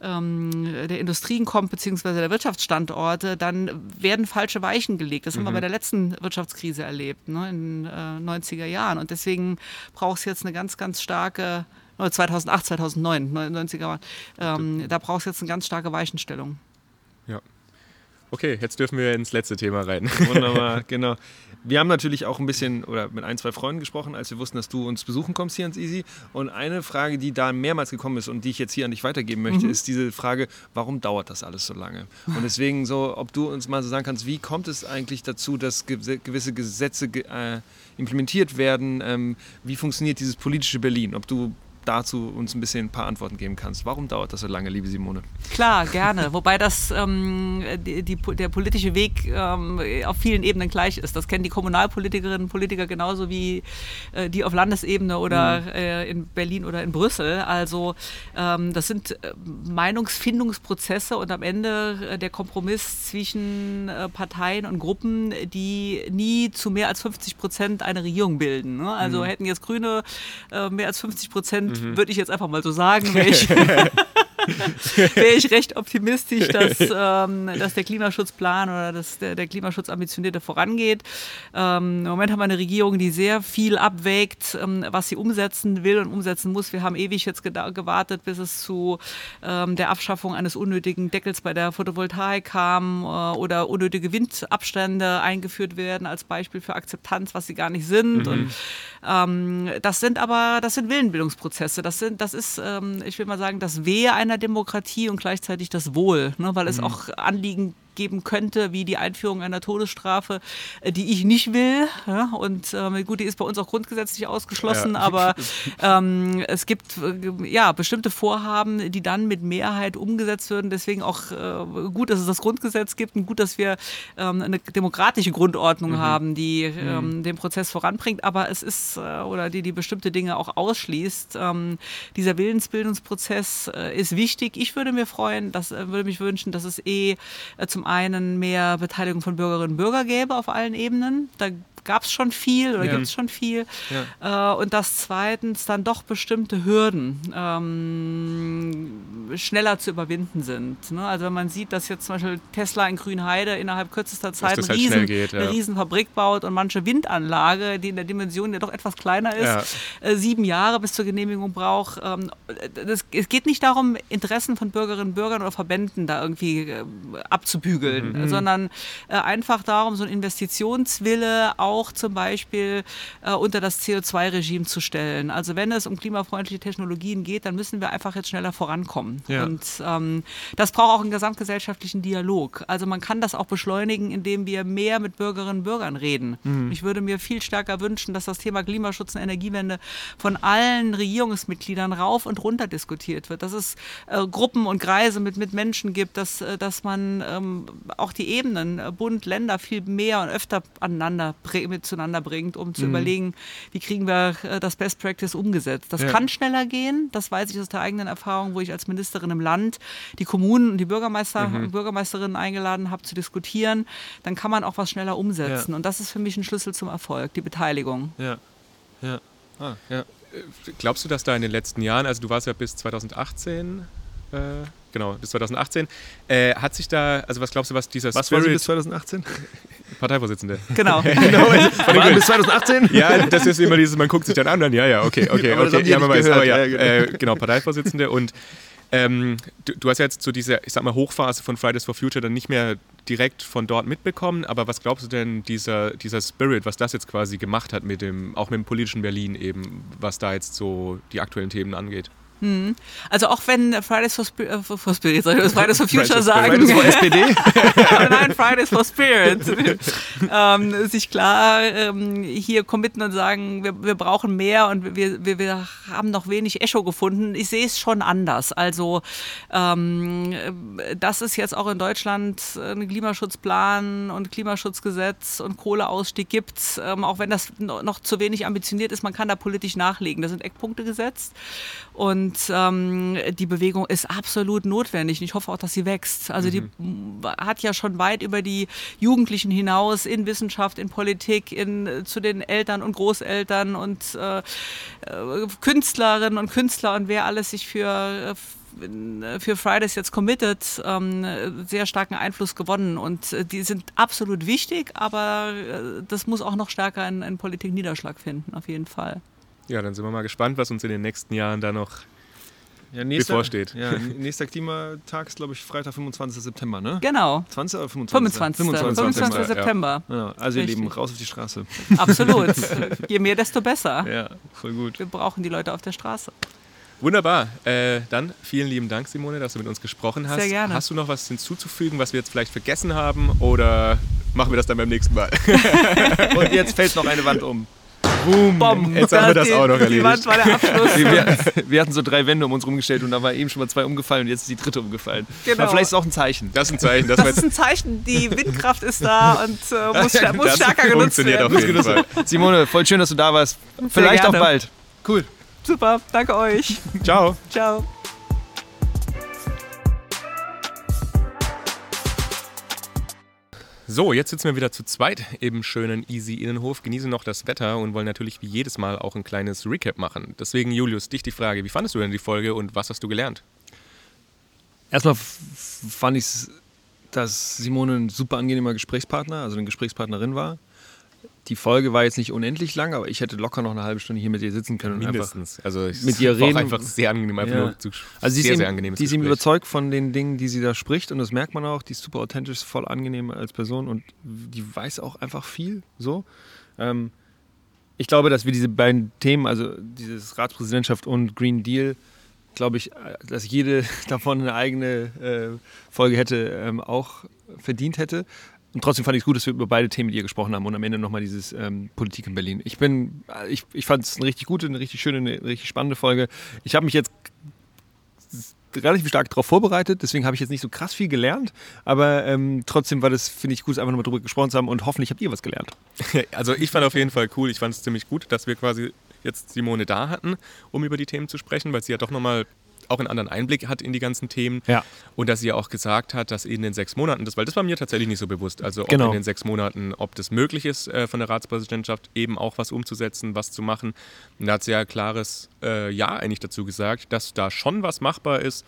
ähm, der Industrien kommt, beziehungsweise der Wirtschaftsstandorte, dann werden falsche Weichen gelegt. Das mhm. haben wir mhm. bei der letzten Wirtschaftskrise erlebt, ne, in äh, 90er Jahren. Und deswegen braucht es jetzt eine ganz, ganz starke 2008, 2009, 90er, ähm, da braucht es jetzt eine ganz starke Weichenstellung. Ja. Okay, jetzt dürfen wir ins letzte Thema rein. Wunderbar, genau. Wir haben natürlich auch ein bisschen oder mit ein, zwei Freunden gesprochen, als wir wussten, dass du uns besuchen kommst hier ans Easy. Und eine Frage, die da mehrmals gekommen ist und die ich jetzt hier an dich weitergeben möchte, mhm. ist diese Frage, warum dauert das alles so lange? Und deswegen so, ob du uns mal so sagen kannst, wie kommt es eigentlich dazu, dass gewisse Gesetze äh, implementiert werden? Ähm, wie funktioniert dieses politische Berlin? Ob du dazu uns ein bisschen ein paar Antworten geben kannst. Warum dauert das so lange, liebe Simone? Klar, gerne. Wobei das ähm, die, die, der politische Weg ähm, auf vielen Ebenen gleich ist. Das kennen die Kommunalpolitikerinnen und Politiker genauso wie äh, die auf Landesebene oder mhm. äh, in Berlin oder in Brüssel. Also ähm, das sind äh, Meinungsfindungsprozesse und am Ende äh, der Kompromiss zwischen äh, Parteien und Gruppen, die nie zu mehr als 50 Prozent eine Regierung bilden. Ne? Also mhm. hätten jetzt Grüne äh, mehr als 50 Prozent, mhm. würde ich jetzt einfach mal so sagen, wäre ich, wäre ich recht optimistisch, dass, ähm, dass der Klimaschutzplan oder dass der, der Klimaschutz ambitionierte vorangeht. Ähm, Im Moment haben wir eine Regierung, die sehr viel abwägt, ähm, was sie umsetzen will und umsetzen muss. Wir haben ewig jetzt gewartet, bis es zu ähm, der Abschaffung eines unnötigen Deckels bei der Photovoltaik kam äh, oder unnötige Windabstände eingeführt werden als Beispiel für Akzeptanz, was sie gar nicht sind. Mhm. Und ähm, das sind aber, das sind Willenbildungsprozesse. Das sind, das ist, ähm, ich will mal sagen, das Wehe einer Demokratie und gleichzeitig das Wohl, ne, weil es mhm. auch Anliegen geben könnte, wie die Einführung einer Todesstrafe, äh, die ich nicht will. Ja, und ähm, gut, die ist bei uns auch grundgesetzlich ausgeschlossen, ja. aber ähm, es gibt äh, ja bestimmte Vorhaben, die dann mit Mehrheit umgesetzt würden. Deswegen auch äh, gut, dass es das Grundgesetz gibt und gut, dass wir ähm, eine demokratische Grundordnung mhm. haben, die ähm, mhm. den Prozess voranbringt. Aber es ist äh, oder die die bestimmte Dinge auch ausschließt. Ähm, dieser Willensbildungsprozess äh, ist wichtig. Ich würde mir freuen, dass würde mich wünschen, dass es eh zum einen mehr Beteiligung von Bürgerinnen und Bürgern gäbe auf allen Ebenen. Da gab es schon viel oder ja. gibt es schon viel. Ja. Äh, und dass zweitens dann doch bestimmte Hürden ähm, schneller zu überwinden sind. Ne? Also wenn man sieht, dass jetzt zum Beispiel Tesla in Grünheide innerhalb kürzester Zeit halt Riesen, geht, ja. eine Riesenfabrik baut und manche Windanlage, die in der Dimension ja doch etwas kleiner ist, äh, sieben Jahre bis zur Genehmigung braucht. Ähm, das, es geht nicht darum, Interessen von Bürgerinnen und Bürgern oder Verbänden da irgendwie äh, abzubügeln, mhm. sondern äh, einfach darum, so ein Investitionswille auch auch zum Beispiel äh, unter das CO2-Regime zu stellen. Also wenn es um klimafreundliche Technologien geht, dann müssen wir einfach jetzt schneller vorankommen. Ja. Und ähm, das braucht auch einen gesamtgesellschaftlichen Dialog. Also man kann das auch beschleunigen, indem wir mehr mit Bürgerinnen und Bürgern reden. Mhm. Ich würde mir viel stärker wünschen, dass das Thema Klimaschutz und Energiewende von allen Regierungsmitgliedern rauf und runter diskutiert wird, dass es äh, Gruppen und Kreise mit, mit Menschen gibt, dass, äh, dass man ähm, auch die Ebenen, äh, Bund, Länder viel mehr und öfter aneinander mit zueinander bringt, um zu mhm. überlegen, wie kriegen wir äh, das Best Practice umgesetzt. Das ja. kann schneller gehen, das weiß ich aus der eigenen Erfahrung, wo ich als Ministerin im Land die Kommunen und die Bürgermeister mhm. und Bürgermeisterinnen eingeladen habe zu diskutieren. Dann kann man auch was schneller umsetzen. Ja. Und das ist für mich ein Schlüssel zum Erfolg, die Beteiligung. Ja, ja. Ah, ja. Äh, glaubst du, dass da in den letzten Jahren, also du warst ja bis 2018 äh, genau, bis 2018. Äh, hat sich da, also was glaubst du, was dieser was Spirit... Was bis 2018? Parteivorsitzende. Genau. genau. bis 2018? Ja, das ist immer dieses, man guckt sich dann an, dann ja, ja, okay, okay, aber okay. Ja, weiß, aber ja, genau. Äh, genau, Parteivorsitzende und ähm, du, du, hast ja jetzt so diese, ich sag mal, Hochphase von Fridays for Future dann nicht mehr direkt von dort mitbekommen, aber was glaubst du denn, dieser, dieser Spirit, was das jetzt quasi gemacht hat mit dem, auch mit dem politischen Berlin eben, was da jetzt so die aktuellen Themen angeht? Hm. Also auch wenn Fridays for, Spirit, äh, for Spirit soll ich Fridays for Future Fridays sagen. Fridays for SPD? Nein, Fridays for Spirit. ähm, sich klar ähm, hier committen und sagen, wir, wir brauchen mehr und wir, wir, wir haben noch wenig Echo gefunden. Ich sehe es schon anders. Also ähm, dass es jetzt auch in Deutschland einen Klimaschutzplan und Klimaschutzgesetz und Kohleausstieg gibt, ähm, auch wenn das noch zu wenig ambitioniert ist, man kann da politisch nachlegen. Da sind Eckpunkte gesetzt und und ähm, die Bewegung ist absolut notwendig. Und ich hoffe auch, dass sie wächst. Also mhm. die hat ja schon weit über die Jugendlichen hinaus in Wissenschaft, in Politik, in, zu den Eltern und Großeltern und äh, äh Künstlerinnen und Künstler und wer alles sich für äh, für Fridays jetzt committed, ähm, sehr starken Einfluss gewonnen. Und äh, die sind absolut wichtig, aber das muss auch noch stärker in, in Politik Niederschlag finden, auf jeden Fall. Ja, dann sind wir mal gespannt, was uns in den nächsten Jahren da noch ja, nächster, bevorsteht. Ja, nächster Klimatag ist, glaube ich, Freitag, 25. September, ne? Genau. 20 oder 25? 25. 25. 25. September. Ja. also, ihr Lieben, raus auf die Straße. Absolut. Je mehr, desto besser. Ja, voll gut. Wir brauchen die Leute auf der Straße. Wunderbar. Äh, dann vielen lieben Dank, Simone, dass du mit uns gesprochen hast. Sehr gerne. Hast du noch was hinzuzufügen, was wir jetzt vielleicht vergessen haben oder machen wir das dann beim nächsten Mal? Und jetzt fällt noch eine Wand um. Boom. Bom. Jetzt haben wir das die, auch noch Die erledigt. Wand war der Abschluss. Wir, wir hatten so drei Wände um uns rumgestellt und da war eben schon mal zwei umgefallen und jetzt ist die dritte umgefallen. Genau. Aber vielleicht ist es auch ein Zeichen. Das ist ein Zeichen, Das wir ist ein Zeichen, die Windkraft ist da und äh, muss, muss Das stärker genutzt werden. auf jeden Fall. Simone, voll schön, dass du da warst. Vielleicht auch gerne. bald. Cool. Super, danke euch. Ciao. Ciao. So, jetzt sitzen wir wieder zu zweit im schönen Easy Innenhof, genießen noch das Wetter und wollen natürlich wie jedes Mal auch ein kleines Recap machen. Deswegen, Julius, dich die Frage, wie fandest du denn die Folge und was hast du gelernt? Erstmal fand ich dass Simone ein super angenehmer Gesprächspartner, also eine Gesprächspartnerin war. Die Folge war jetzt nicht unendlich lang, aber ich hätte locker noch eine halbe Stunde hier mit ihr sitzen können. und Mindestens. Also es mit ihr reden. Auch einfach sehr angenehm, einfach Ja. nur zu Also sie sehr, ist, sehr ihm, angenehmes die ist ihm überzeugt von den Dingen, die sie da spricht und das merkt man auch. Die ist super authentisch, voll angenehm als Person und die weiß auch einfach viel. So. Ähm, ich glaube, dass wir diese beiden Themen, also dieses Ratspräsidentschaft und Green Deal, glaube ich, äh, dass jede davon eine eigene äh, Folge hätte, ähm, auch verdient hätte. Und trotzdem fand ich es gut, dass wir über beide Themen mit ihr gesprochen haben und am Ende nochmal dieses ähm, Politik in Berlin. Ich äh, ich, ich fand es eine richtig gute, eine richtig schöne, eine richtig spannende Folge. Ich habe mich jetzt relativ stark darauf vorbereitet, deswegen habe ich jetzt nicht so krass viel gelernt, aber ähm, trotzdem war das, finde ich, gut, einfach nochmal drüber gesprochen zu haben und hoffentlich habt ihr was gelernt. Also ich fand auf jeden Fall cool, ich fand es ziemlich gut, dass wir quasi jetzt Simone da hatten, um über die Themen zu sprechen, weil sie ja doch nochmal auch einen anderen Einblick hat in die ganzen Themen. Ja. Und dass sie ja auch gesagt hat, dass in den sechs Monaten, das, weil das war mir tatsächlich nicht so bewusst, also ob Genau. in den sechs Monaten, ob das möglich ist, äh, von der Ratspräsidentschaft eben auch was umzusetzen, was zu machen. Und da hat sie ja klares äh, Ja eigentlich dazu gesagt, dass da schon was machbar ist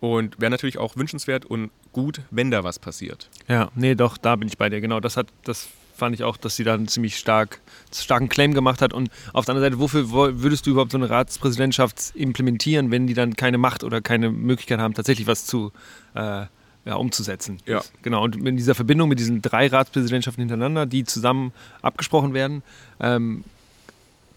und wäre natürlich auch wünschenswert und gut, wenn da was passiert. Ja, nee, doch, da bin ich bei dir. Genau, das hat, das fand ich auch, dass sie da einen ziemlich stark, starken Claim gemacht hat. Und auf der anderen Seite, wofür wo- würdest du überhaupt so eine Ratspräsidentschaft implementieren, wenn die dann keine Macht oder keine Möglichkeit haben, tatsächlich was zu äh, ja, umzusetzen? Ja. Genau, und in dieser Verbindung mit diesen drei Ratspräsidentschaften hintereinander, die zusammen abgesprochen werden, ähm,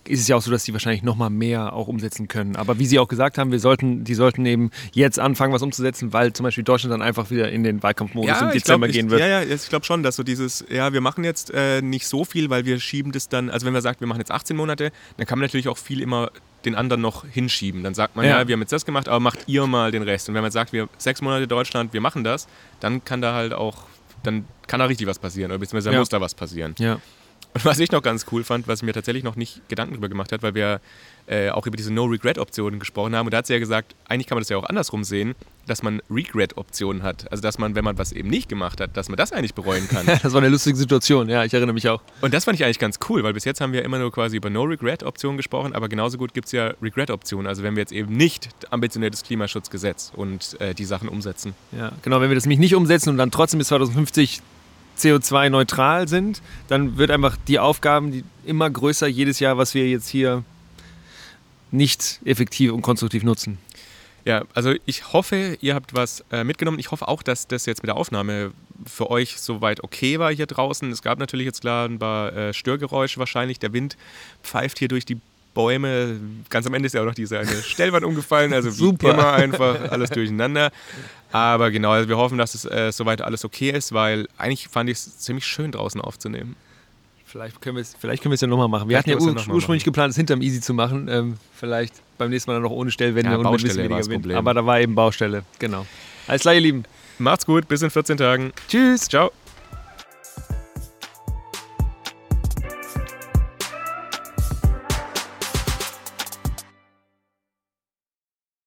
ist es ja auch so, dass die wahrscheinlich noch mal mehr auch umsetzen können. Aber wie Sie auch gesagt haben, wir sollten, die sollten eben jetzt anfangen, was umzusetzen, weil zum Beispiel Deutschland dann einfach wieder in den Wahlkampfmodus im ich Dezember glaub, gehen ich, wird. Ja, ja, ich glaube schon, dass so dieses, ja, wir machen jetzt äh, nicht so viel, weil wir schieben das dann, also wenn man sagt, wir machen jetzt 18 Monate, dann kann man natürlich auch viel immer den anderen noch hinschieben. Dann sagt man, ja, Ja. wir haben jetzt das gemacht, aber macht ihr mal den Rest. Und wenn man sagt, wir sechs Monate Deutschland, wir machen das, dann kann da halt auch, dann kann da richtig was passieren, oder beziehungsweise Ja. muss da was passieren. Ja. Und was ich noch ganz cool fand, was mir tatsächlich noch nicht Gedanken drüber gemacht hat, weil wir äh, auch über diese No-Regret-Optionen gesprochen haben. Und da hat sie ja gesagt, eigentlich kann man das ja auch andersrum sehen, dass man Regret-Optionen hat. Also dass man, wenn man was eben nicht gemacht hat, dass man das eigentlich bereuen kann. Das war eine lustige Situation, ja, ich erinnere mich auch. Und das fand ich eigentlich ganz cool, weil bis jetzt haben wir immer nur quasi über No-Regret-Optionen gesprochen, aber genauso gut gibt es ja Regret-Optionen. Also wenn wir jetzt eben nicht ambitioniertes Klimaschutzgesetz und äh, die Sachen umsetzen. Ja, genau, wenn wir das nämlich nicht umsetzen und dann trotzdem bis 2050 CO2-neutral sind, dann wird einfach die Aufgaben die immer größer jedes Jahr, was wir jetzt hier nicht effektiv und konstruktiv nutzen. Ja, also ich hoffe, ihr habt was äh, mitgenommen. Ich hoffe auch, dass das jetzt mit der Aufnahme für euch soweit okay war hier draußen. Es gab natürlich jetzt klar ein paar äh, Störgeräusche wahrscheinlich. Der Wind pfeift hier durch die Bäume. Ganz am Ende ist ja auch noch diese eine Stellwand umgefallen. Also Super. immer einfach alles durcheinander. Aber genau, also wir hoffen, dass es äh, soweit alles okay ist, weil eigentlich fand ich es ziemlich schön draußen aufzunehmen. Vielleicht können wir es, vielleicht können wir es ja nochmal machen. Wir Vielleicht hatten ja ur ja ursprünglich machen. geplant, es hinterm Easy zu machen. Ähm, vielleicht beim nächsten Mal dann noch ohne Stellwände Ja, und mit ein Baustelle bisschen weniger Wind. Aber da war eben Baustelle, genau. Alles klar, ihr Lieben. Macht's gut, bis in 14 Tagen. Tschüss. Ciao.